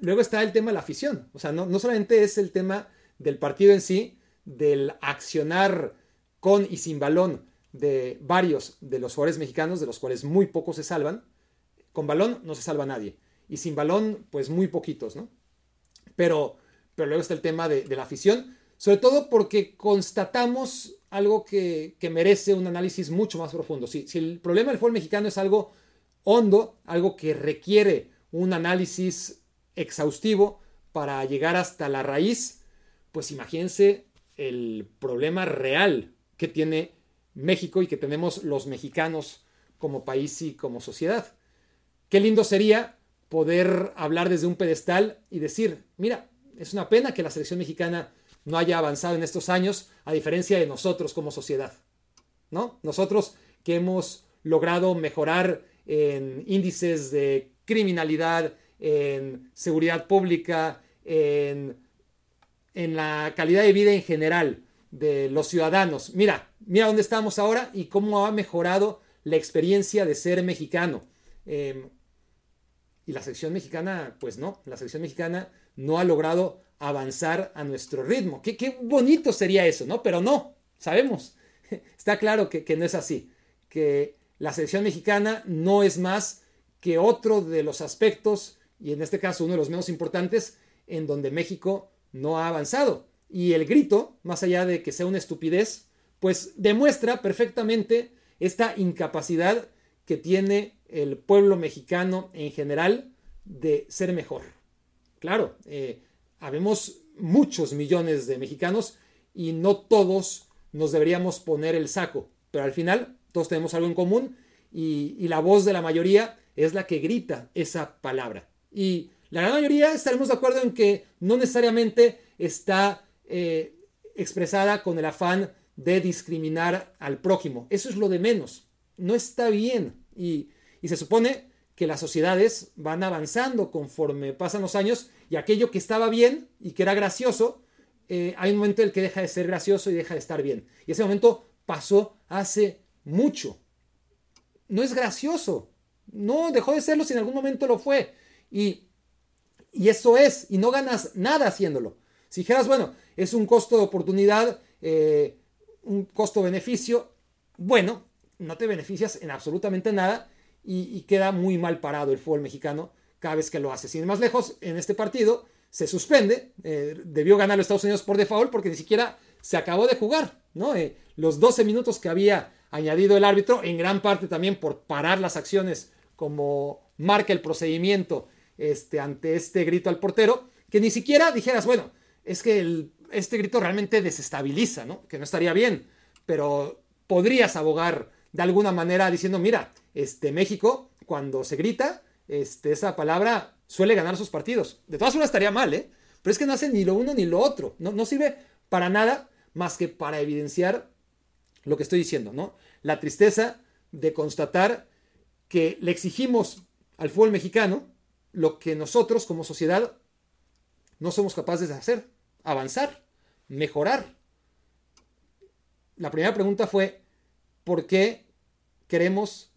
luego está el tema de la afición, o sea, no, no solamente es el tema del partido en sí, del accionar con y sin balón, de varios de los jugadores mexicanos, de los cuales muy pocos se salvan. Con balón no se salva nadie. Y sin balón, pues muy poquitos, ¿no? Pero, pero luego está el tema de, la afición, sobre todo porque constatamos algo que, merece un análisis mucho más profundo. Si, si el problema del fútbol mexicano es algo hondo, algo que requiere un análisis exhaustivo para llegar hasta la raíz, pues imagínense el problema real que tiene México y que tenemos los mexicanos como país y como sociedad. Qué lindo sería poder hablar desde un pedestal y decir, mira, es una pena que la selección mexicana no haya avanzado en estos años, a diferencia de nosotros como sociedad. ¿No? Nosotros que hemos logrado mejorar en índices de criminalidad, en seguridad pública, en, en la calidad de vida en general de los ciudadanos. Mira, mira dónde estamos ahora y cómo ha mejorado la experiencia de ser mexicano. Em, y la sección mexicana, pues no, la sección mexicana no ha logrado avanzar a nuestro ritmo. Qué, qué bonito sería eso, ¿no? Pero no, sabemos, está claro que, que no es así, que la selección mexicana no es más que otro de los aspectos, y en este caso uno de los menos importantes, en donde México no ha avanzado. Y el grito, más allá de que sea una estupidez, pues demuestra perfectamente esta incapacidad que tiene el pueblo mexicano en general de ser mejor. Claro, eh, habemos muchos millones de mexicanos y no todos nos deberíamos poner el saco, pero al final todos tenemos algo en común y, y la voz de la mayoría es la que grita esa palabra. Y la gran mayoría estaremos de acuerdo en que no necesariamente está eh, expresada con el afán de discriminar al prójimo. Eso es lo de menos. No está bien. Y, se supone que las sociedades van avanzando conforme pasan los años y aquello que estaba bien y que era gracioso, eh, hay un momento en el que deja de ser gracioso y deja de estar bien. Y ese momento pasó hace mucho. No es gracioso. No dejó de serlo si en algún momento lo fue. Y, y eso es. Y no ganas nada haciéndolo. Si dijeras, bueno, es un costo de oportunidad, eh, un costo-beneficio. Bueno, no te beneficias en absolutamente nada y, queda muy mal parado el fútbol mexicano cada vez que lo hace. Sin más lejos, en este partido se suspende. Eh, debió ganar los Estados Unidos por default porque ni siquiera se acabó de jugar. ¿no? Eh, los 12 minutos que había añadido el árbitro, en gran parte también por parar las acciones como marca el procedimiento este, ante este grito al portero, que ni siquiera dijeras, bueno, es que este grito realmente desestabiliza, ¿no? Que no estaría bien, pero podrías abogar de alguna manera diciendo, mira, este México cuando se grita, este, esa palabra suele ganar sus partidos. De todas formas estaría mal, ¿eh? Pero es que no hace ni lo uno ni lo otro. No, no sirve para nada más que para evidenciar lo que estoy diciendo, ¿no? La tristeza de constatar que le exigimos al fútbol mexicano lo que nosotros como sociedad no somos capaces de hacer, avanzar, mejorar. La primera pregunta fue, ¿por qué queremos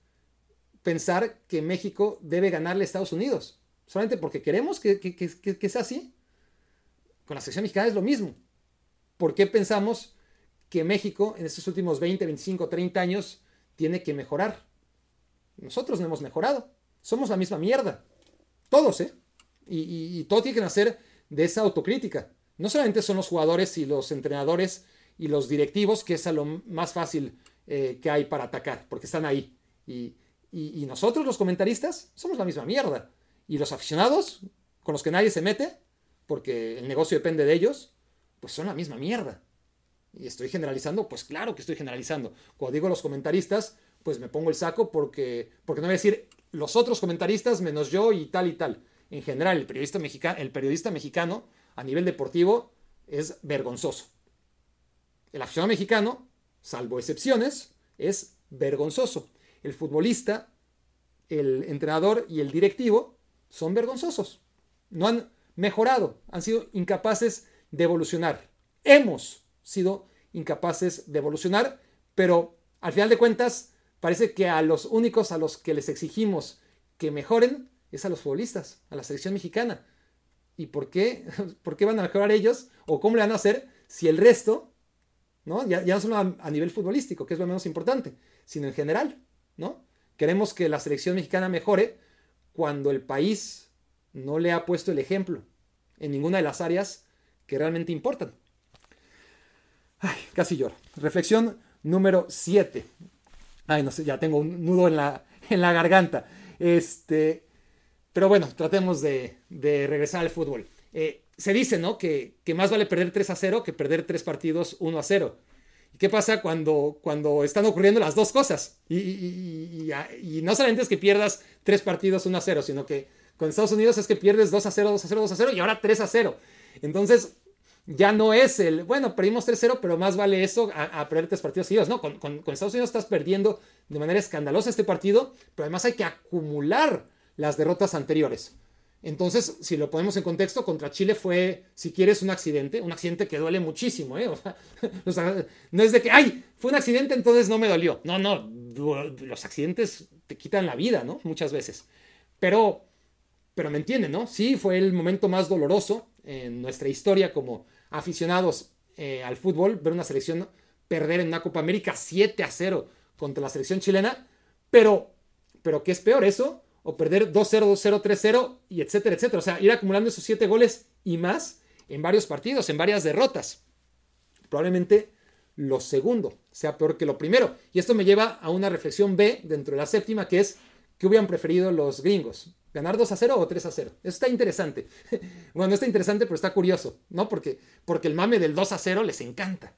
pensar que México debe ganarle a Estados Unidos? Solamente porque queremos que, que, sea así. Con la selección mexicana es lo mismo. ¿Por qué pensamos que México en estos últimos 20, 25, 30 años tiene que mejorar? Nosotros no hemos mejorado. Somos la misma mierda. Todos, ¿eh? Y, todo tiene que nacer de esa autocrítica. No solamente son los jugadores y los entrenadores y los directivos, que es a lo más fácil eh, que hay para atacar, porque están ahí. Y, nosotros, los comentaristas, somos la misma mierda. Y los aficionados, con los que nadie se mete, porque el negocio depende de ellos, pues son la misma mierda. Y estoy generalizando, pues claro que estoy generalizando. Cuando digo los comentaristas, pues me pongo el saco porque, porque no voy a decir los otros comentaristas menos yo y tal y tal. En general, el periodista, mexicano, el periodista mexicano a nivel deportivo es vergonzoso. El aficionado mexicano, salvo excepciones, es vergonzoso. El futbolista, el entrenador y el directivo son vergonzosos. No han mejorado, han sido incapaces de evolucionar. Hemos sido incapaces de evolucionar, pero al final de cuentas parece que a los únicos a los que les exigimos que mejoren es a los futbolistas, a la selección mexicana. ¿Y por qué? ¿Por qué van a mejorar ellos? ¿O cómo le van a hacer si el resto, ¿no? Ya, ya no solo a, nivel futbolístico, que es lo menos importante, sino en general, ¿no? Queremos que la selección mexicana mejore cuando el país no le ha puesto el ejemplo en ninguna de las áreas que realmente importan. Ay, casi lloro. Reflexión número 7. Ay, no sé, ya tengo un nudo en la, en la garganta. Este, pero bueno, tratemos de, regresar al fútbol. Eh, se dice, ¿no? Que, más vale perder 3 a 0 que perder tres partidos 1 a 0. ¿Y qué pasa cuando, cuando están ocurriendo las dos cosas? Y, no solamente es que pierdas tres partidos 1 a 0, sino que con Estados Unidos es que pierdes 2 a 0, 2 a 0, 2 a 0 y ahora 3 a 0. Entonces, ya no es el, bueno, perdimos 3-0, pero más vale eso a, perder tres partidos seguidos. No, con, Estados Unidos estás perdiendo de manera escandalosa este partido, pero además hay que acumular las derrotas anteriores. Entonces, si lo ponemos en contexto, contra Chile fue, si quieres, un accidente, un accidente que duele muchísimo, ¿eh? No es de que, ay, fue un accidente, entonces no me dolió. No, no, los accidentes te quitan la vida, ¿no? Muchas veces. Pero, pero me entienden, ¿no? Sí, fue el momento más doloroso en nuestra historia como aficionados eh, al fútbol, ver una selección perder en una Copa América 7 a 0 contra la selección chilena, pero, pero ¿qué es peor eso? O perder 2-0, 2-0, 3-0 y etcétera, etcétera. O sea, ir acumulando esos 7 goles y más en varios partidos, en varias derrotas. Probablemente lo segundo sea peor que lo primero. Y esto me lleva a una reflexión B dentro de la séptima, que es ¿qué hubieran preferido los gringos? ¿Ganar 2 a 0 o 3 a 0? Eso está interesante. bueno, no está interesante, pero está curioso, ¿no? Porque, porque el mame del 2 a 0 les encanta.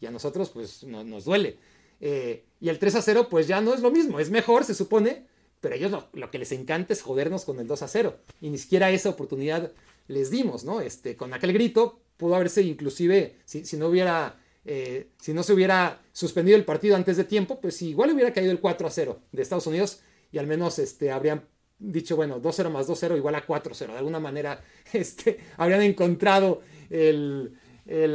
Y a nosotros, pues, nos duele. Eh, y el 3 a 0, pues ya no es lo mismo. Es mejor, se supone, pero a ellos lo, que les encanta es jodernos con el 2 a 0. Y ni siquiera esa oportunidad les dimos, ¿no? Este, con aquel grito pudo haberse inclusive, si, no hubiera... Eh, si no se hubiera suspendido el partido antes de tiempo, pues igual hubiera caído el 4 a 0 de Estados Unidos y al menos este, habrían dicho, bueno, 2-0 más 2-0 igual a 4-0. De alguna manera este, habrían encontrado el,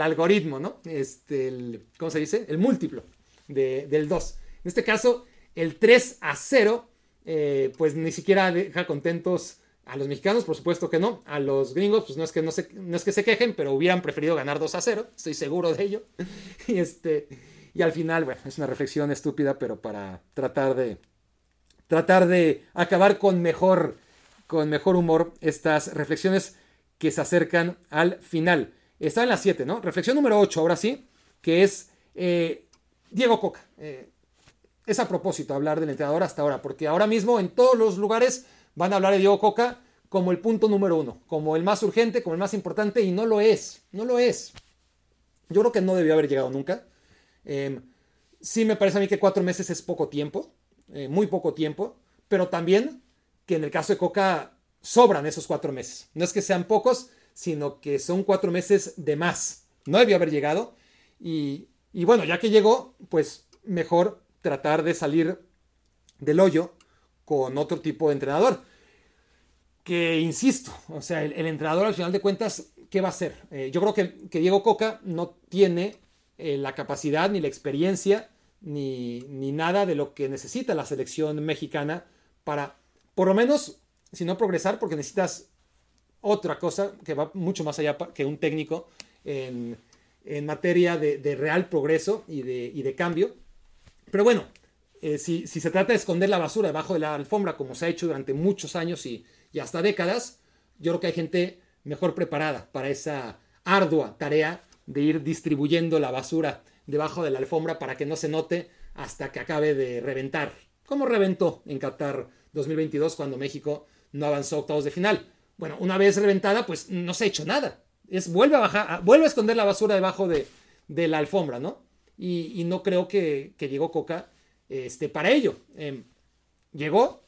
algoritmo, ¿no? Este, el, ¿Cómo se dice? El múltiplo del 2. En este caso, el 3 a 0, eh, pues ni siquiera deja contentos a los mexicanos, por supuesto que no. A los gringos, pues no es que, no, se, es que se quejen, pero hubieran preferido ganar 2 a 0. Estoy seguro de ello. y, este, y al final, bueno, es una reflexión estúpida, pero para tratar de tratar de acabar con mejor, con mejor humor estas reflexiones que se acercan al final. Está en las 7, ¿no? Reflexión número 8, ahora sí, que es eh, Diego Coca. Eh, es a propósito hablar del entrenador hasta ahora, porque ahora mismo en todos los lugares van a hablar de Diego Coca como el punto número uno, como el más urgente, como el más importante, y no lo es, no lo es. Yo creo que no debió haber llegado nunca. Em, sí me parece a mí que cuatro meses es poco tiempo. Eh, muy poco tiempo pero también que en el caso de Coca sobran esos cuatro meses. No es que sean pocos, sino que son cuatro meses de más. No debió haber llegado. Y, y bueno, ya que llegó, pues mejor tratar de salir del hoyo con otro tipo de entrenador. Que insisto, o sea, el, entrenador al final de cuentas, ¿qué va a hacer? Eh, yo creo que, Diego Coca no tiene eh, la capacidad ni la experiencia ni, ni nada de lo que necesita la selección mexicana para, por lo menos, si no progresar, porque necesitas otra cosa que va mucho más allá que un técnico en, materia de, real progreso y de, de, cambio. Pero bueno, eh, si, se trata de esconder la basura debajo de la alfombra, como se ha hecho durante muchos años y, hasta décadas, yo creo que hay gente mejor preparada para esa ardua tarea de ir distribuyendo la basura debajo de la alfombra para que no se note hasta que acabe de reventar, como reventó en Qatar 2022 cuando México no avanzó a octavos de final. Bueno, una vez reventada, pues no se ha hecho nada. Es, vuelve a bajar, vuelve a esconder la basura debajo de, la alfombra, ¿no? Y, no creo que, llegó Coca este, para ello. Em, llegó,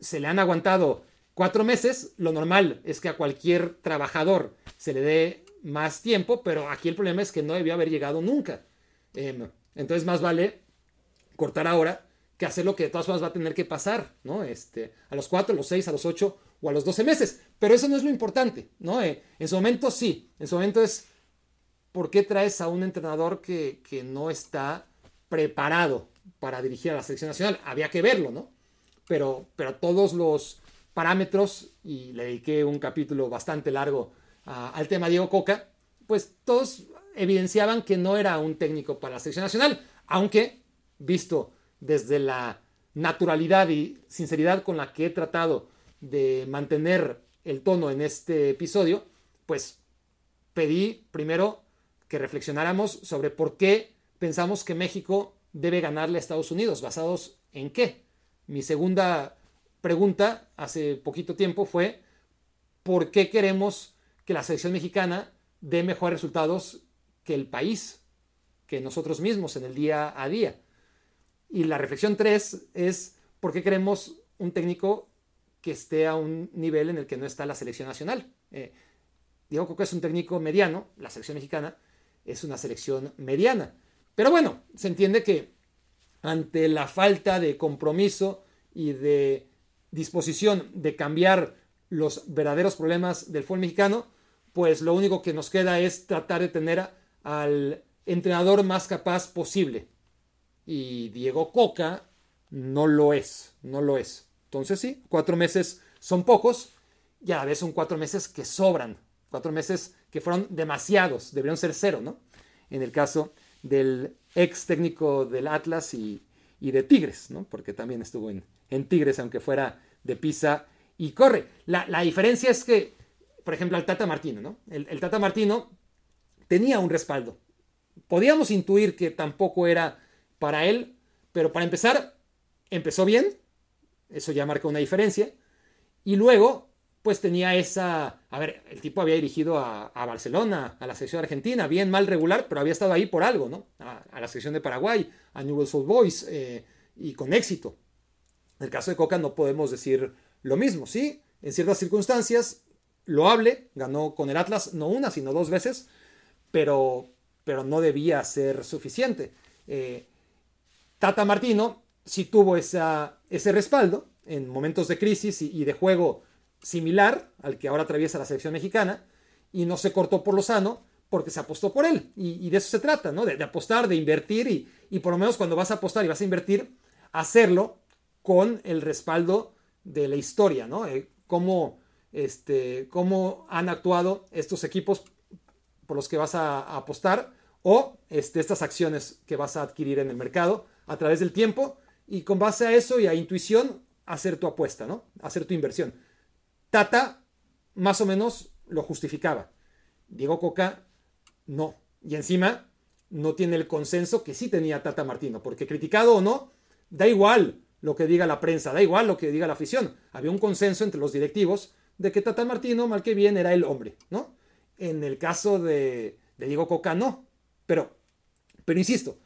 se le han aguantado cuatro meses. Lo normal es que a cualquier trabajador se le dé más tiempo, pero aquí el problema es que no debió haber llegado nunca. Em, entonces más vale cortar ahora que hacer lo que de todas formas va a tener que pasar, ¿no? Este, a los 4, a los 6, a los 8 o a los 12 meses. Pero eso no es lo importante, ¿no? Eh, en su momento sí, en su momento es ¿por qué traes a un entrenador que, no está preparado para dirigir a la selección nacional? Había que verlo, ¿no? Pero, pero todos los parámetros, y le dediqué un capítulo bastante largo al tema Diego Coca, pues todos evidenciaban que no era un técnico para la selección nacional, aunque visto desde la naturalidad y sinceridad con la que he tratado de mantener el tono en este episodio, pues pedí primero que reflexionáramos sobre por qué pensamos que México debe ganarle a Estados Unidos, basados en qué. Mi segunda pregunta hace poquito tiempo fue por qué queremos que la selección mexicana dé mejores resultados que el país, que nosotros mismos en el día a día. Y la reflexión 3 es por qué queremos un técnico que esté a un nivel en el que no está la selección nacional. Eh, Diego Coca es un técnico mediano, la selección mexicana es una selección mediana. Pero bueno, se entiende que ante la falta de compromiso y de disposición de cambiar los verdaderos problemas del fútbol mexicano, pues lo único que nos queda es tratar de tener al entrenador más capaz posible y Diego Coca no lo es, no lo es. Entonces sí, cuatro meses son pocos y a la vez son cuatro meses que sobran, cuatro meses que fueron demasiados, deberían ser cero, ¿no? En el caso del ex técnico del Atlas y, de Tigres, ¿no? Porque también estuvo en, Tigres, aunque fuera de Pisa y corre. La, diferencia es que, por ejemplo, al Tata Martino, ¿no? El, el Tata Martino tenía un respaldo. Podíamos intuir que tampoco era para él, pero para empezar, empezó bien, eso ya marca una diferencia, y luego, pues tenía esa, a ver, el tipo había dirigido a, Barcelona, a la selección argentina, bien, mal, regular, pero había estado ahí por algo, ¿no? A, la selección de Paraguay, a Newell's Old Boys, eh, y con éxito. En el caso de Coca no podemos decir lo mismo, ¿sí? En ciertas circunstancias, loable, ganó con el Atlas no una, sino dos veces, pero, pero no debía ser suficiente. Eh, Tata Martino sí tuvo esa, ese respaldo en momentos de crisis y, de juego similar al que ahora atraviesa la selección mexicana y no se cortó por lo sano porque se apostó por él. Y, de eso se trata, ¿no? De, apostar, de invertir y, y, por lo menos cuando vas a apostar y vas a invertir, hacerlo con el respaldo de la historia, ¿no? Eh, cómo, este, cómo han actuado estos equipos por los que vas a, apostar o este, estas acciones que vas a adquirir en el mercado a través del tiempo y con base a eso y a intuición hacer tu apuesta, ¿no? Hacer tu inversión. Tata más o menos lo justificaba. Diego Coca no. Y encima no tiene el consenso que sí tenía Tata Martino, porque criticado o no, da igual lo que diga la prensa, da igual lo que diga la afición. Había un consenso entre los directivos de que Tata Martino, mal que bien, era el hombre, ¿no? En el caso de, de Diego Coca, no. Pero, pero insisto,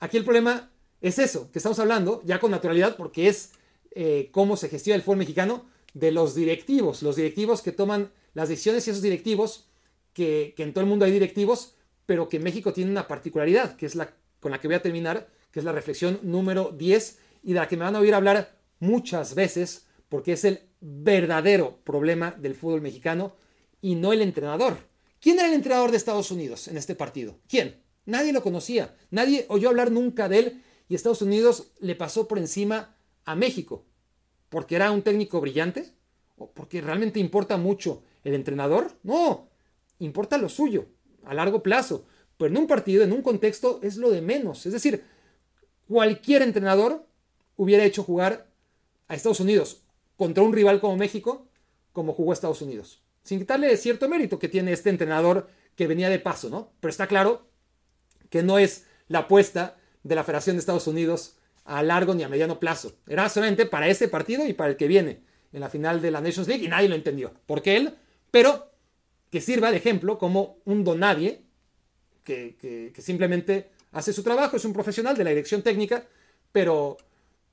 aquí el problema es eso, que estamos hablando ya con naturalidad porque es eh, cómo se gestiona el fútbol mexicano de los directivos, los directivos que toman las decisiones y esos directivos, que, que en todo el mundo hay directivos, pero que México tiene una particularidad, que es la con la que voy a terminar, que es la reflexión número 10 y de la que me van a oír hablar muchas veces, porque es el verdadero problema del fútbol mexicano y no el entrenador. ¿Quién era el entrenador de Estados Unidos en este partido? ¿Quién? Nadie lo conocía, nadie oyó hablar nunca de él y Estados Unidos le pasó por encima a México. ¿Porque era un técnico brillante? ¿O porque realmente importa mucho el entrenador? No, importa lo suyo, a largo plazo. Pero en un partido, en un contexto, es lo de menos. Es decir, cualquier entrenador hubiera hecho jugar a Estados Unidos contra un rival como México, como jugó Estados Unidos. Sin quitarle cierto mérito que tiene este entrenador que venía de paso, ¿no? Pero está claro que no es la apuesta de la Federación de Estados Unidos a largo ni a mediano plazo. Era solamente para este partido y para el que viene en la final de la Nations League y nadie lo entendió. Porque él, pero que sirva de ejemplo como un donadie que, que, simplemente hace su trabajo, es un profesional de la dirección técnica, pero,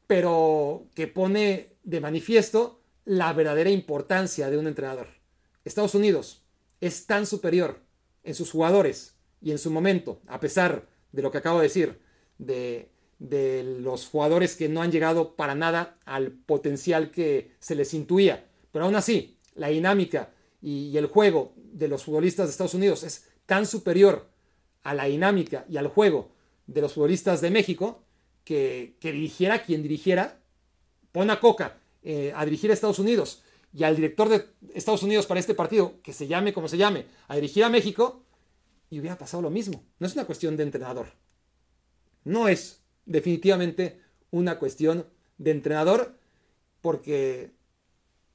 pero que pone de manifiesto la verdadera importancia de un entrenador. Estados Unidos es tan superior en sus jugadores y en su momento, a pesar de lo que acabo de decir, de, los jugadores que no han llegado para nada al potencial que se les intuía. Pero aún así, la dinámica y, el juego de los futbolistas de Estados Unidos es tan superior a la dinámica y al juego de los futbolistas de México que, dirigiera quien dirigiera, pon a Coca eh, a dirigir a Estados Unidos y al director de Estados Unidos para este partido, que se llame como se llame, a dirigir a México, y hubiera pasado lo mismo. No es una cuestión de entrenador. No es definitivamente una cuestión de entrenador porque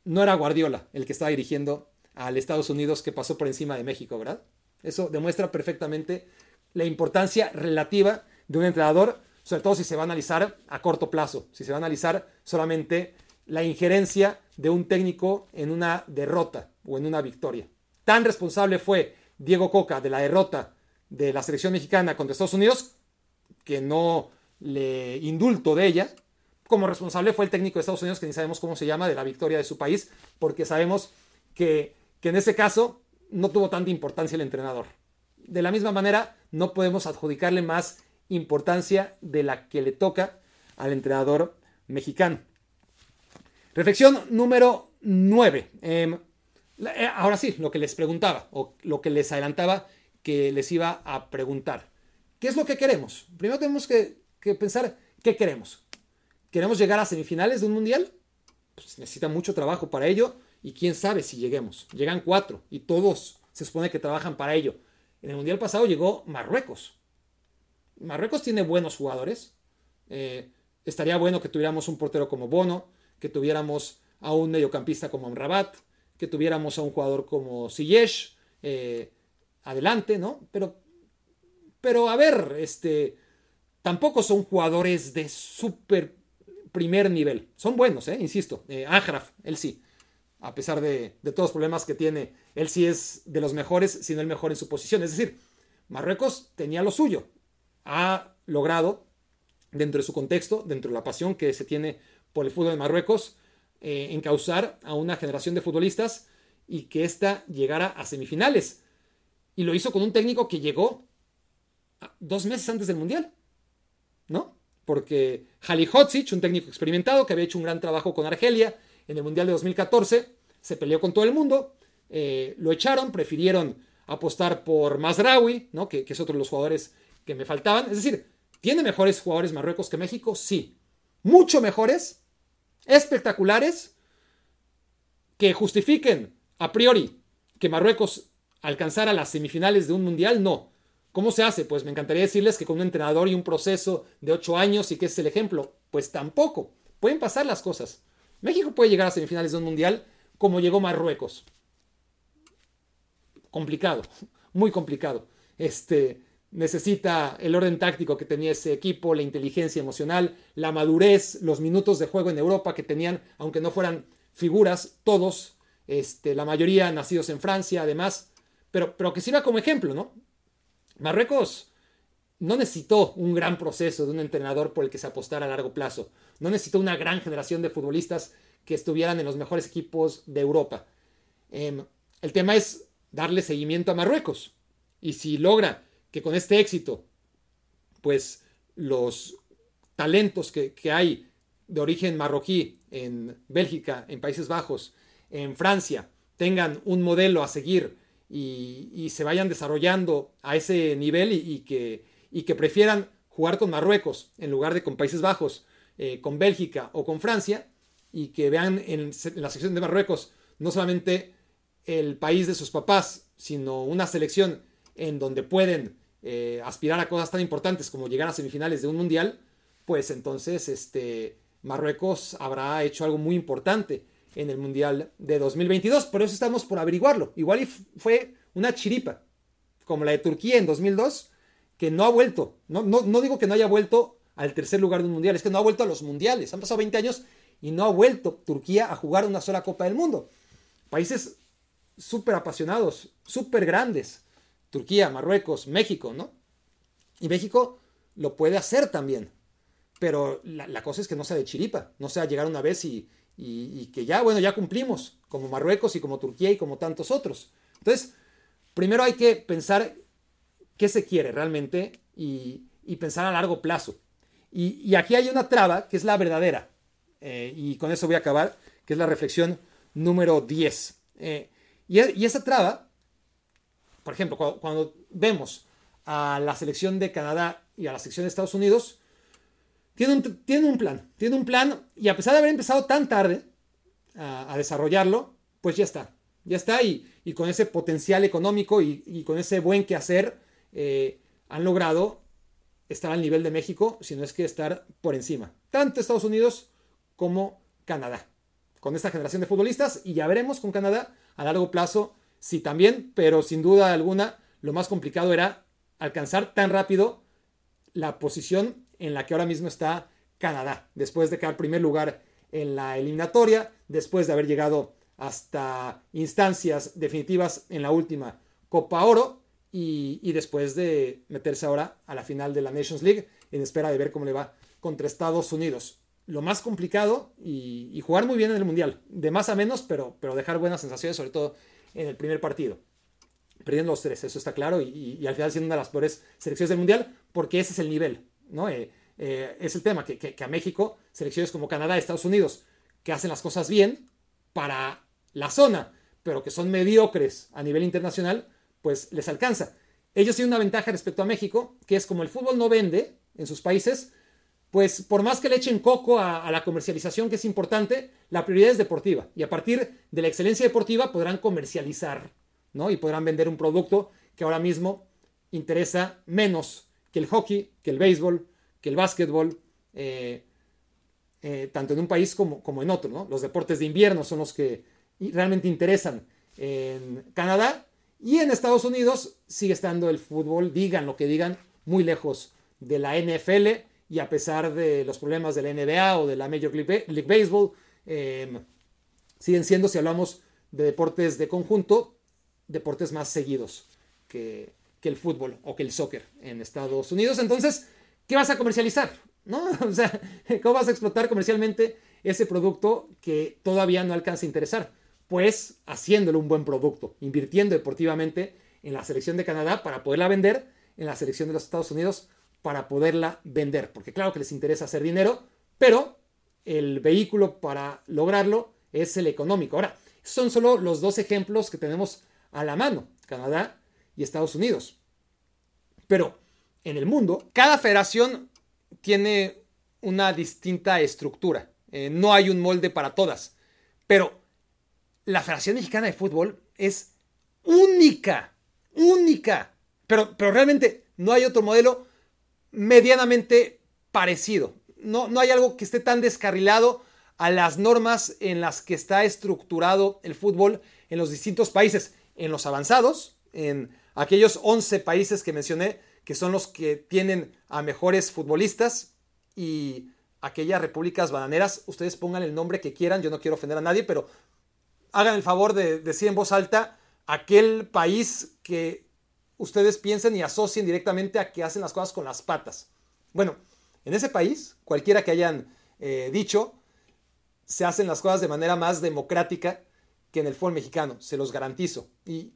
no era Guardiola el que estaba dirigiendo al Estados Unidos que pasó por encima de México, ¿verdad? Eso demuestra perfectamente la importancia relativa de un entrenador, sobre todo si se va a analizar a corto plazo, si se va a analizar solamente la injerencia de un técnico en una derrota o en una victoria. Tan responsable fue Diego Coca de la derrota de la selección mexicana contra Estados Unidos que no le indulto de ella. Como responsable fue el técnico de Estados Unidos, que ni sabemos cómo se llama, de la victoria de su país, porque sabemos que, que en ese caso no tuvo tanta importancia el entrenador. De la misma manera, no podemos adjudicarle más importancia de la que le toca al entrenador mexicano. Reflexión número 9. Em, eh, ahora sí, lo que les preguntaba o lo que les adelantaba que les iba a preguntar. ¿Qué es lo que queremos? Primero tenemos que, pensar qué queremos. ¿Queremos llegar a semifinales de un mundial? Pues necesita mucho trabajo para ello y quién sabe si lleguemos. Llegan cuatro y todos se supone que trabajan para ello. En el mundial pasado llegó Marruecos. Marruecos tiene buenos jugadores. Eh, estaría bueno que tuviéramos un portero como Bono, que tuviéramos a un mediocampista como Amrabat, que tuviéramos a un jugador como Siyesh, eh, adelante, ¿no? Pero pero a ver, este, tampoco son jugadores de súper primer nivel. Son buenos, ¿eh? insisto. Eh, él sí. A pesar de, todos los problemas que tiene, él sí es de los mejores, si no el mejor en su posición. Es decir, Marruecos tenía lo suyo. Ha logrado, dentro de su contexto, dentro de la pasión que se tiene por el fútbol de Marruecos, eh, encauzar a una generación de futbolistas y que ésta llegara a semifinales. Y lo hizo con un técnico que llegó dos meses antes del Mundial, ¿no? Porque Halihotzic, un técnico experimentado que había hecho un gran trabajo con Argelia en el Mundial de 2014, se peleó con todo el mundo, eh, lo echaron, prefirieron apostar por Mazraoui, ¿no? Que, es otro de los jugadores que me faltaban. Es decir, ¿tiene mejores jugadores Marruecos que México? Sí. Mucho mejores, espectaculares, que justifiquen a priori que Marruecos alcanzara las semifinales de un mundial, no. ¿Cómo se hace? Pues me encantaría decirles que con un entrenador y un proceso de ocho años y que es el ejemplo. Pues tampoco. Pueden pasar las cosas. México puede llegar a semifinales de un mundial como llegó Marruecos. Complicado, muy complicado. Este, necesita el orden táctico que tenía ese equipo, la inteligencia emocional, la madurez, los minutos de juego en Europa que tenían, aunque no fueran figuras, todos, este, la mayoría nacidos en Francia, además, pero, pero que sirva como ejemplo, ¿no? Marruecos no necesitó un gran proceso de un entrenador por el que se apostara a largo plazo. No necesitó una gran generación de futbolistas que estuvieran en los mejores equipos de Europa. Em, el tema es darle seguimiento a Marruecos. Y si logra que con este éxito, pues los talentos que, hay de origen marroquí en Bélgica, en Países Bajos, en Francia, tengan un modelo a seguir y, se vayan desarrollando a ese nivel y, que, y, que, prefieran jugar con Marruecos en lugar de con Países Bajos, eh, con Bélgica o con Francia, y que vean en, la sección de Marruecos no solamente el país de sus papás, sino una selección en donde pueden eh, aspirar a cosas tan importantes como llegar a semifinales de un mundial, pues entonces este, Marruecos habrá hecho algo muy importante en el mundial de 2022. Por eso estamos por averiguarlo. Igual fue una chiripa, como la de Turquía en 2002, que no ha vuelto. No, no, no digo que no haya vuelto al tercer lugar de un mundial, es que no ha vuelto a los mundiales. Han pasado 20 años y no ha vuelto Turquía a jugar una sola Copa del Mundo. Países súper apasionados, súper grandes. Turquía, Marruecos, México, ¿no? Y México lo puede hacer también. Pero la, cosa es que no sea de chiripa, no sea llegar una vez y, que ya, bueno, ya cumplimos, como Marruecos y como Turquía y como tantos otros. Entonces, primero hay que pensar qué se quiere realmente y, pensar a largo plazo. Y, aquí hay una traba que es la verdadera. Eh, y con eso voy a acabar, que es la reflexión número 10. Eh, y, esa traba, por ejemplo, cuando, vemos a la selección de Canadá y a la selección de Estados Unidos, tiene un, tiene un plan, tiene un plan y a pesar de haber empezado tan tarde a, desarrollarlo, pues ya está, ya está y, con ese potencial económico y, con ese buen quehacer eh, han logrado estar al nivel de México, si no es que estar por encima, tanto Estados Unidos como Canadá, con esta generación de futbolistas y ya veremos con Canadá a largo plazo, sí también, pero sin duda alguna lo más complicado era alcanzar tan rápido la posición en la que ahora mismo está Canadá, después de quedar primer lugar en la eliminatoria, después de haber llegado hasta instancias definitivas en la última Copa Oro y, después de meterse ahora a la final de la Nations League en espera de ver cómo le va contra Estados Unidos lo más complicado y, jugar muy bien en el Mundial. De más a menos, pero, pero dejar buenas sensaciones, sobre todo en el primer partido. Perdiendo los tres, eso está claro, y, al final siendo una de las peores selecciones del Mundial, porque ese es el nivel, ¿no? Eh, eh, es el tema, que, a México, selecciones como Canadá, Estados Unidos, que hacen las cosas bien para la zona, pero que son mediocres a nivel internacional, pues les alcanza. Ellos tienen una ventaja respecto a México, que es como el fútbol no vende en sus países, pues por más que le echen coco a, la comercialización, que es importante, la prioridad es deportiva. Y a partir de la excelencia deportiva podrán comercializar, ¿no? Y podrán vender un producto que ahora mismo interesa menos el hockey, que el béisbol, que el básquetbol, eh, eh, tanto en un país como, como en otro. Los deportes de invierno son los que realmente interesan en Canadá y en Estados Unidos sigue estando el fútbol, digan lo que digan, muy lejos de la NFL y a pesar de los problemas de la NBA o de la Major League Baseball, em, siguen siendo, si hablamos de deportes de conjunto, deportes más seguidos que, el fútbol o que el soccer en Estados Unidos. Entonces, ¿qué vas a comercializar? ¿No? O sea, ¿cómo vas a explotar comercialmente ese producto que todavía no alcanza a interesar? Pues haciéndolo un buen producto, invirtiendo deportivamente en la selección de Canadá para poderla vender en la selección de los Estados Unidos para poderla vender, porque claro que les interesa hacer dinero, pero el vehículo para lograrlo es el económico. Ahora, son solo los dos ejemplos que tenemos a la mano, Canadá y Estados Unidos. Pero en el mundo, cada federación tiene una distinta estructura. Eh, no hay un molde para todas. Pero la Federación Mexicana de Fútbol es única, única. Pero, pero realmente no hay otro modelo medianamente parecido. No, no hay algo que esté tan descarrilado a las normas en las que está estructurado el fútbol en los distintos países, en los avanzados, en aquellos 11 países que mencioné, que son los que tienen a mejores futbolistas y aquellas repúblicas bananeras, ustedes pongan el nombre que quieran, yo no quiero ofender a nadie, pero hagan el favor de decir en voz alta aquel país que ustedes piensen y asocien directamente a que hacen las cosas con las patas. Bueno, en ese país, cualquiera que hayan eh, dicho, se hacen las cosas de manera más democrática que en el fútbol mexicano, se los garantizo. Y,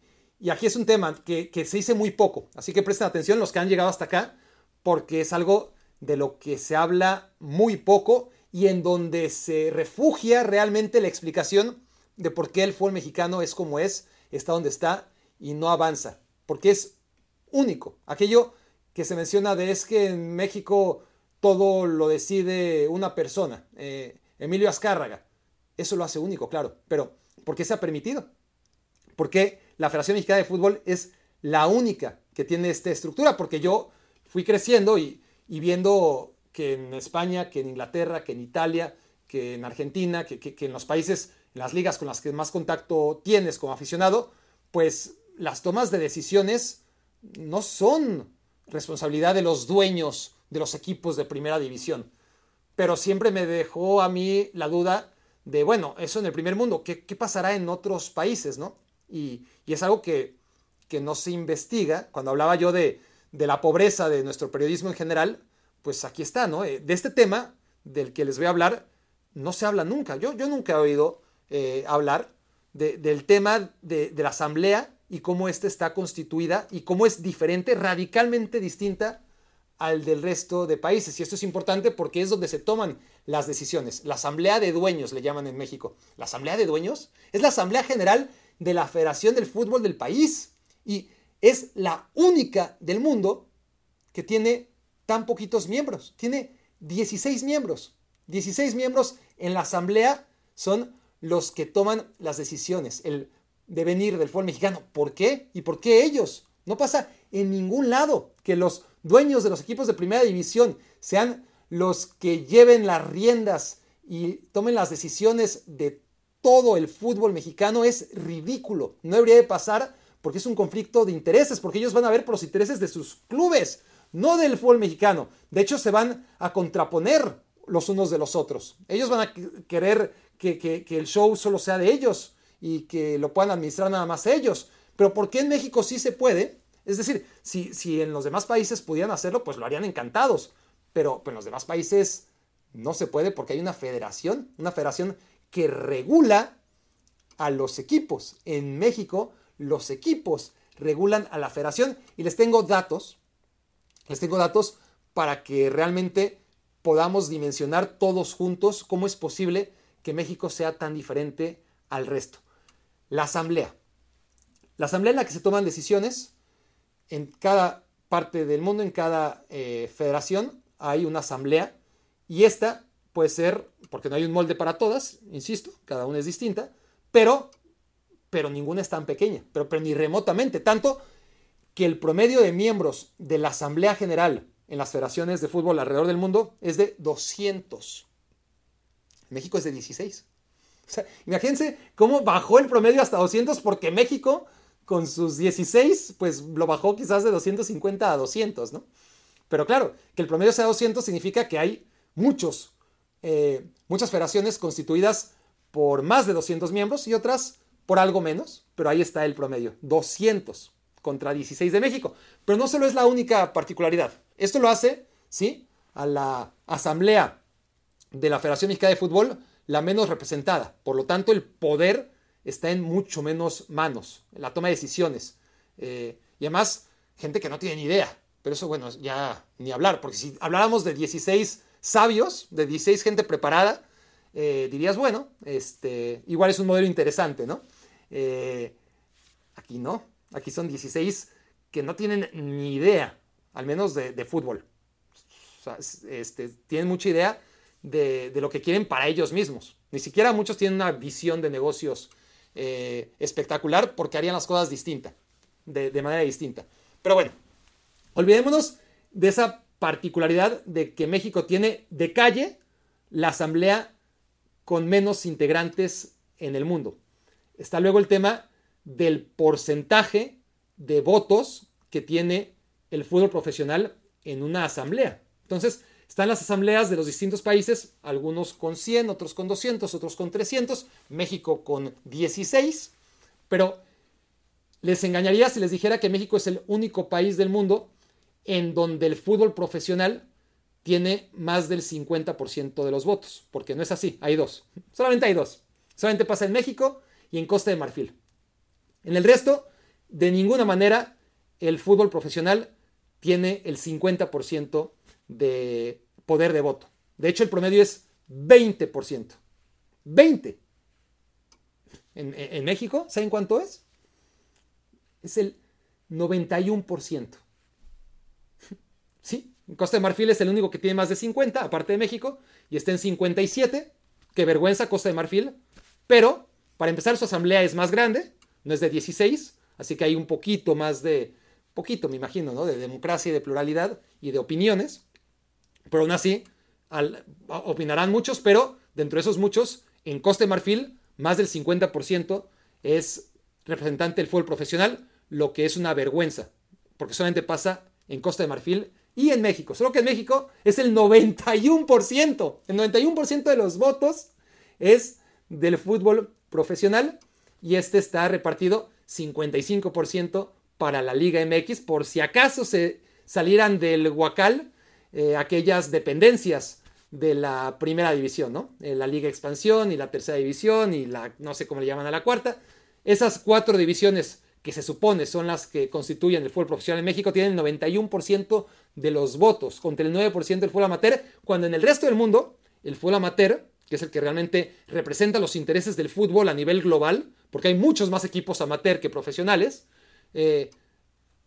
aquí es un tema que, se dice muy poco, así que presten atención los que han llegado hasta acá, porque es algo de lo que se habla muy poco y en donde se refugia realmente la explicación de por qué el fútbol mexicano es como es, está donde está y no avanza, porque es único. Aquello que se menciona de es que en México todo lo decide una persona, eh, Emilio Azcárraga, eso lo hace único, claro, pero ¿por qué se ha permitido? Porque la Federación Mexicana de Fútbol es la única que tiene esta estructura, porque yo fui creciendo y, viendo que en España, que en Inglaterra, que en Italia, que en Argentina, que, que en los países, en las ligas con las que más contacto tienes como aficionado, pues las tomas de decisiones no son responsabilidad de los dueños de los equipos de primera división. Pero siempre me dejó a mí la duda de, bueno, eso en el primer mundo, ¿qué, pasará en otros países? ¿no? Y, es algo que, que, no se investiga. Cuando hablaba yo de, de, la pobreza de nuestro periodismo en general, pues aquí está, ¿no? Eh, de este tema del que les voy a hablar, no se habla nunca. Yo, yo nunca he oído eh, hablar del tema de, la asamblea y cómo ésta está constituida y cómo es diferente, radicalmente distinta al del resto de países. Y esto es importante porque es donde se toman las decisiones. La asamblea de dueños le llaman en México. La asamblea de dueños es la asamblea general de la Federación del Fútbol del país y es la única del mundo que tiene tan poquitos miembros. Tiene 16 miembros. 16 miembros en la asamblea son los que toman las decisiones. El de venir del fútbol mexicano. ¿Por qué? ¿Y por qué ellos? No pasa en ningún lado que los dueños de los equipos de primera división sean los que lleven las riendas y tomen las decisiones de todo el fútbol mexicano es ridículo. No debería de pasar porque es un conflicto de intereses, porque ellos van a ver por los intereses de sus clubes, no del fútbol mexicano. De hecho, se van a contraponer los unos de los otros. Ellos van a querer que, que el show solo sea de ellos y que lo puedan administrar nada más ellos. Pero ¿por qué en México sí se puede? Es decir, si, si en los demás países pudieran hacerlo, pues lo harían encantados. Pero, pues, en los demás países no se puede porque hay una federación, una federación que regula a los equipos. En México, los equipos regulan a la federación y les tengo datos, les tengo datos para que realmente podamos dimensionar todos juntos cómo es posible que México sea tan diferente al resto. La asamblea. La asamblea en la que se toman decisiones en cada parte del mundo, en cada eh, federación, hay una asamblea y esta puede ser, porque no hay un molde para todas, insisto, cada una es distinta, pero, pero ninguna es tan pequeña, pero, pero ni remotamente, tanto que el promedio de miembros de la Asamblea General en las federaciones de fútbol alrededor del mundo es de 200. México es de 16 imagínense cómo bajó el promedio hasta 200 porque México con sus 16 pues lo bajó quizás de 250 a 200, ¿no? Pero claro, que el promedio sea 200 significa que hay muchos, eh, muchas federaciones constituidas por más de 200 miembros y otras por algo menos, pero ahí está el promedio, 200 contra 16 de México. Pero no solo es la única particularidad, esto lo hace, ¿sí? A la Asamblea de la Federación Mexicana de Fútbol la menos representada. Por lo tanto, el poder está en mucho menos manos, en la toma de decisiones. Eh, y además, gente que no tiene ni idea. Pero eso, bueno, ya ni hablar, porque si habláramos de 16 sabios, de 16 gente preparada, eh, dirías, bueno, este, igual es un modelo interesante, ¿no? Eh, aquí no, aquí son 16 que no tienen ni idea, al menos de, de fútbol. O sea, este, tienen mucha idea de, lo que quieren para ellos mismos. Ni siquiera muchos tienen una visión de negocios eh, espectacular porque harían las cosas distinta, de, de manera distinta. Pero bueno, olvidémonos de esa particularidad de que México tiene de calle la asamblea con menos integrantes en el mundo. Está luego el tema del porcentaje de votos que tiene el fútbol profesional en una asamblea. Entonces, están las asambleas de los distintos países, algunos con 100, otros con 200, otros con 300, México con 16, pero Les engañaría si les dijera que México es el único país del mundo en donde el fútbol profesional tiene más del 50% de los votos, porque no es así, hay dos, solamente hay dos. Solamente pasa en México y en Costa de Marfil. En el resto, de ninguna manera, el fútbol profesional tiene el 50% de poder de voto. De hecho, el promedio es 20%. 20. En, en México, ¿saben cuánto es? Es el 91%. ¿Sí? Costa de Marfil es el único que tiene más de 50, aparte de México, y está en 57. Qué vergüenza Costa de Marfil. Pero, para empezar, su asamblea es más grande, no es de 16, así que hay un poquito más de, poquito me imagino, ¿no? De democracia y de pluralidad y de opiniones. Pero aún así, opinarán muchos, pero dentro de esos muchos, en Costa de Marfil, más del 50% es representante del fútbol profesional, lo que es una vergüenza, porque solamente pasa en Costa de Marfil y en México. Solo que en México es el 91%. El 91% de los votos es del fútbol profesional y este está repartido 55% para la Liga MX por si acaso se salieran del Huacal eh, aquellas dependencias de la primera división, ¿no? Eh, la Liga Expansión y la tercera división y la, no sé cómo le llaman a la cuarta. Esas cuatro divisiones que se supone son las que constituyen el fútbol profesional en México tienen el 91% de los votos contra el 9% del fútbol amateur, cuando en el resto del mundo el fútbol amateur que es el que realmente representa los intereses del fútbol a nivel global, porque hay muchos más equipos amateur que profesionales, eh,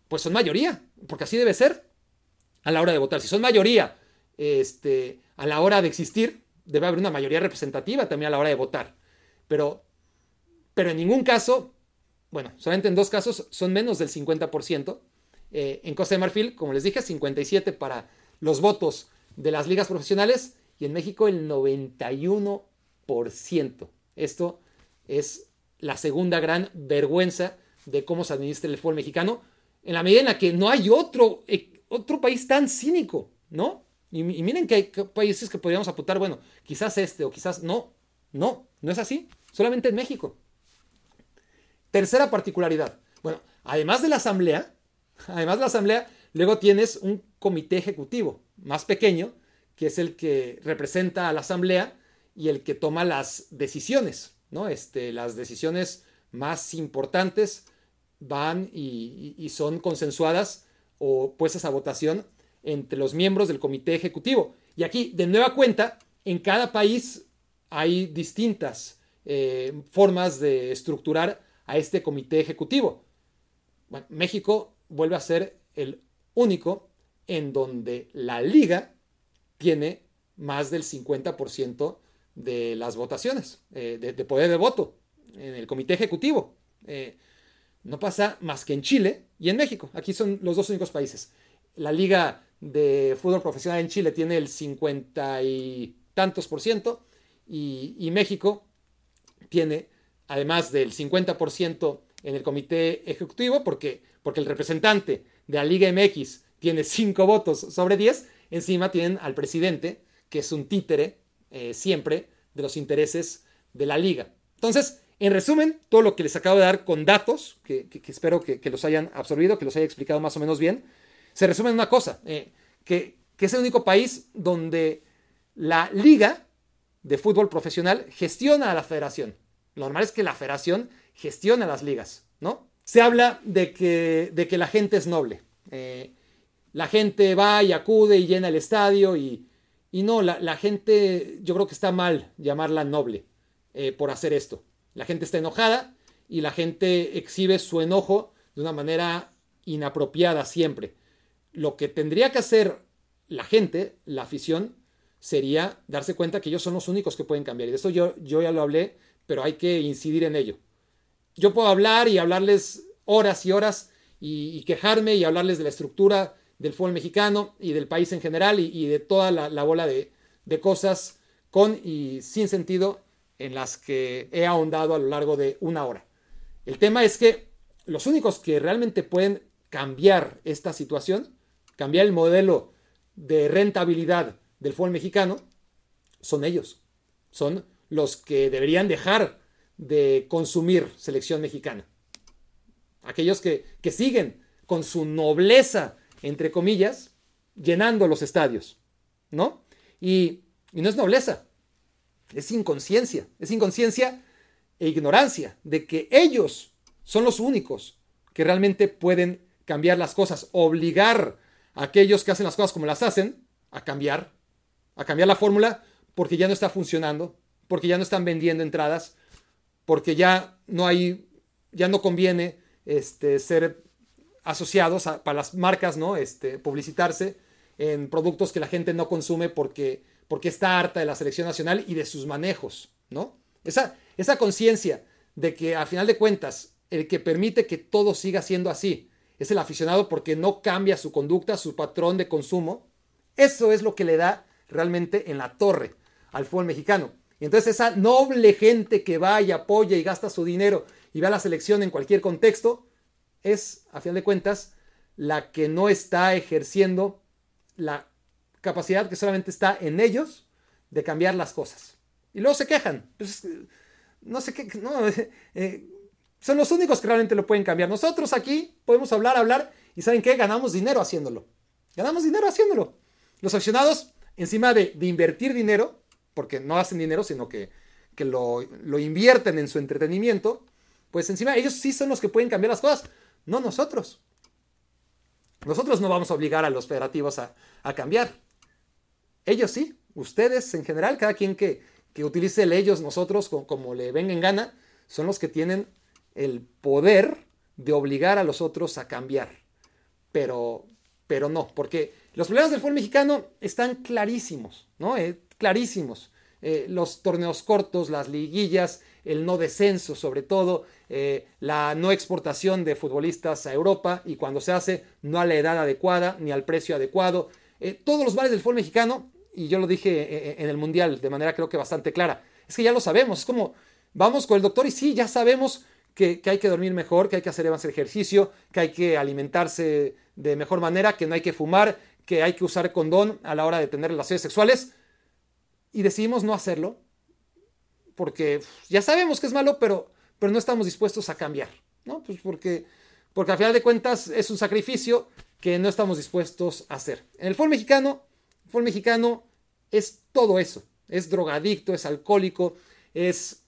pues son mayoría, porque así debe ser a la hora de votar. Si son mayoría este, a la hora de existir, debe haber una mayoría representativa también a la hora de votar. Pero, pero en ningún caso, bueno, solamente en dos casos son menos del 50%. Eh, en Costa de Marfil, como les dije, 57 para los votos de las ligas profesionales y en México el 91%. Esto es la segunda gran vergüenza de cómo se administra el fútbol mexicano, en la medida en la que no hay otro, eh, otro país tan cínico, ¿no? Y, miren que hay países que podríamos apuntar, bueno, quizás este o quizás no, no, no es así, solamente en México. Tercera particularidad, bueno, además de la asamblea, además de la asamblea, luego tienes un comité ejecutivo más pequeño, que es el que representa a la Asamblea y el que toma las decisiones, ¿no? Este, las decisiones más importantes van y, son consensuadas o puestas a votación entre los miembros del comité ejecutivo. Y aquí, de nueva cuenta, en cada país hay distintas eh, formas de estructurar a este comité ejecutivo. México vuelve a ser el único en donde la liga tiene más del 50% de las votaciones, eh, de, poder de voto en el comité ejecutivo. Eh, no pasa más que en Chile y en México. Aquí son los dos únicos países. La liga de fútbol profesional en Chile tiene el 50 y tantos por ciento y, México tiene, además del 50% en el comité ejecutivo, porque, porque el representante de la Liga MX tiene 5 votos sobre 10, Encima tienen al presidente, que es un títere eh, siempre de los intereses de la liga. Entonces, en resumen, todo lo que les acabo de dar con datos, que, espero que, los hayan absorbido, que los haya explicado más o menos bien, se resume en una cosa, eh, que, es el único país donde la liga de fútbol profesional gestiona a la federación. Lo normal es que la federación gestione las ligas, ¿no? Se habla de que, de que la gente es noble. Eh, la gente va y acude y llena el estadio y, no, la, gente yo creo que está mal llamarla noble eh, por hacer esto. La gente está enojada y la gente exhibe su enojo de una manera inapropiada siempre. Lo que tendría que hacer la gente, la afición, sería darse cuenta que ellos son los únicos que pueden cambiar. Y de eso yo, yo ya lo hablé, pero hay que incidir en ello. Yo puedo hablar y hablarles horas y horas y quejarme y hablarles de la estructura del fútbol mexicano y del país en general y, de toda la, bola de, cosas con y sin sentido en las que he ahondado a lo largo de una hora. El tema es que los únicos que realmente pueden cambiar esta situación, cambiar el modelo de rentabilidad del fútbol mexicano, son ellos. Son los que deberían dejar de consumir selección mexicana. aquellos que, que siguen con su nobleza, entre comillas, llenando los estadios, ¿no? Y, y no es nobleza, es inconsciencia, es inconsciencia e ignorancia de que ellos son los únicos que realmente pueden cambiar las cosas, obligar a aquellos que hacen las cosas como las hacen a cambiar, a cambiar la fórmula porque ya no está funcionando, porque ya no están vendiendo entradas, porque ya no hay, ya no conviene este, ser asociados para las marcas, ¿no? Este, publicitarse en productos que la gente no consume porque, porque está harta de la selección nacional y de sus manejos, ¿no? Esa, esa conciencia de que a final de cuentas el que permite que todo siga siendo así es el aficionado porque no cambia su conducta, su patrón de consumo, eso es lo que le da realmente en la torre al fútbol mexicano. Y entonces esa noble gente que va y apoya y gasta su dinero y va a la selección en cualquier contexto, es, a final de cuentas, la que no está ejerciendo la capacidad que solamente está en ellos de cambiar las cosas. Y luego se quejan. Pues, no sé qué, no, eh, son los únicos que realmente lo pueden cambiar. Nosotros aquí podemos hablar, hablar y ¿saben qué? Ganamos dinero haciéndolo. Ganamos dinero haciéndolo. Los aficionados, encima de, de invertir dinero, porque no hacen dinero, sino que, que lo, lo, invierten en su entretenimiento, pues encima ellos sí son los que pueden cambiar las cosas, no nosotros. Nosotros no vamos a obligar a los federativos a, a cambiar. Ellos sí, ustedes en general, cada quien que, que utilice el ellos, nosotros, como, le venga en gana, son los que tienen el poder de obligar a los otros a cambiar. Pero, pero no, porque los problemas del fútbol mexicano están clarísimos, ¿no? Eh, clarísimos. Eh, los torneos cortos, las liguillas, el no descenso sobre todo, eh, la no exportación de futbolistas a Europa y cuando se hace no a la edad adecuada ni al precio adecuado. Eh, todos los males del fútbol mexicano, y yo lo dije en el Mundial de manera creo que bastante clara, es que ya lo sabemos, es como vamos con el doctor y sí, ya sabemos que, que hay que dormir mejor, que hay que hacer más ejercicio, que hay que alimentarse de mejor manera, que no hay que fumar, que hay que usar condón a la hora de tener relaciones sexuales y decidimos no hacerlo porque ya sabemos que es malo, pero, pero no estamos dispuestos a cambiar, ¿no? Pues porque, porque al final de cuentas es un sacrificio que no estamos dispuestos a hacer. En el fútbol mexicano, el mexicano es todo eso, es drogadicto, es alcohólico, es,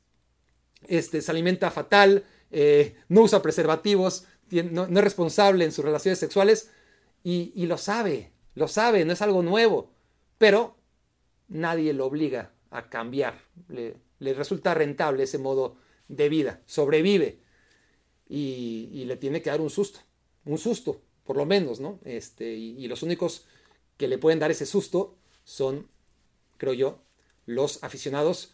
este, se alimenta fatal, eh, no usa preservativos, no, es responsable en sus relaciones sexuales y, y lo sabe, lo sabe, no es algo nuevo, pero nadie lo obliga a cambiar. Le, resulta rentable ese modo de vida, sobrevive y, le tiene que dar un susto, un susto, por lo menos, ¿no? Este, y, los únicos que le pueden dar ese susto son, creo yo, los aficionados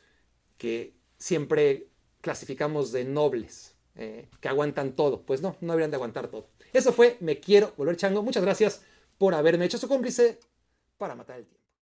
que siempre clasificamos de nobles, eh, que aguantan todo. Pues no, no deberían de aguantar todo. Eso fue Me Quiero Volver Chango. Muchas gracias por haberme hecho su cómplice para matar el tiempo.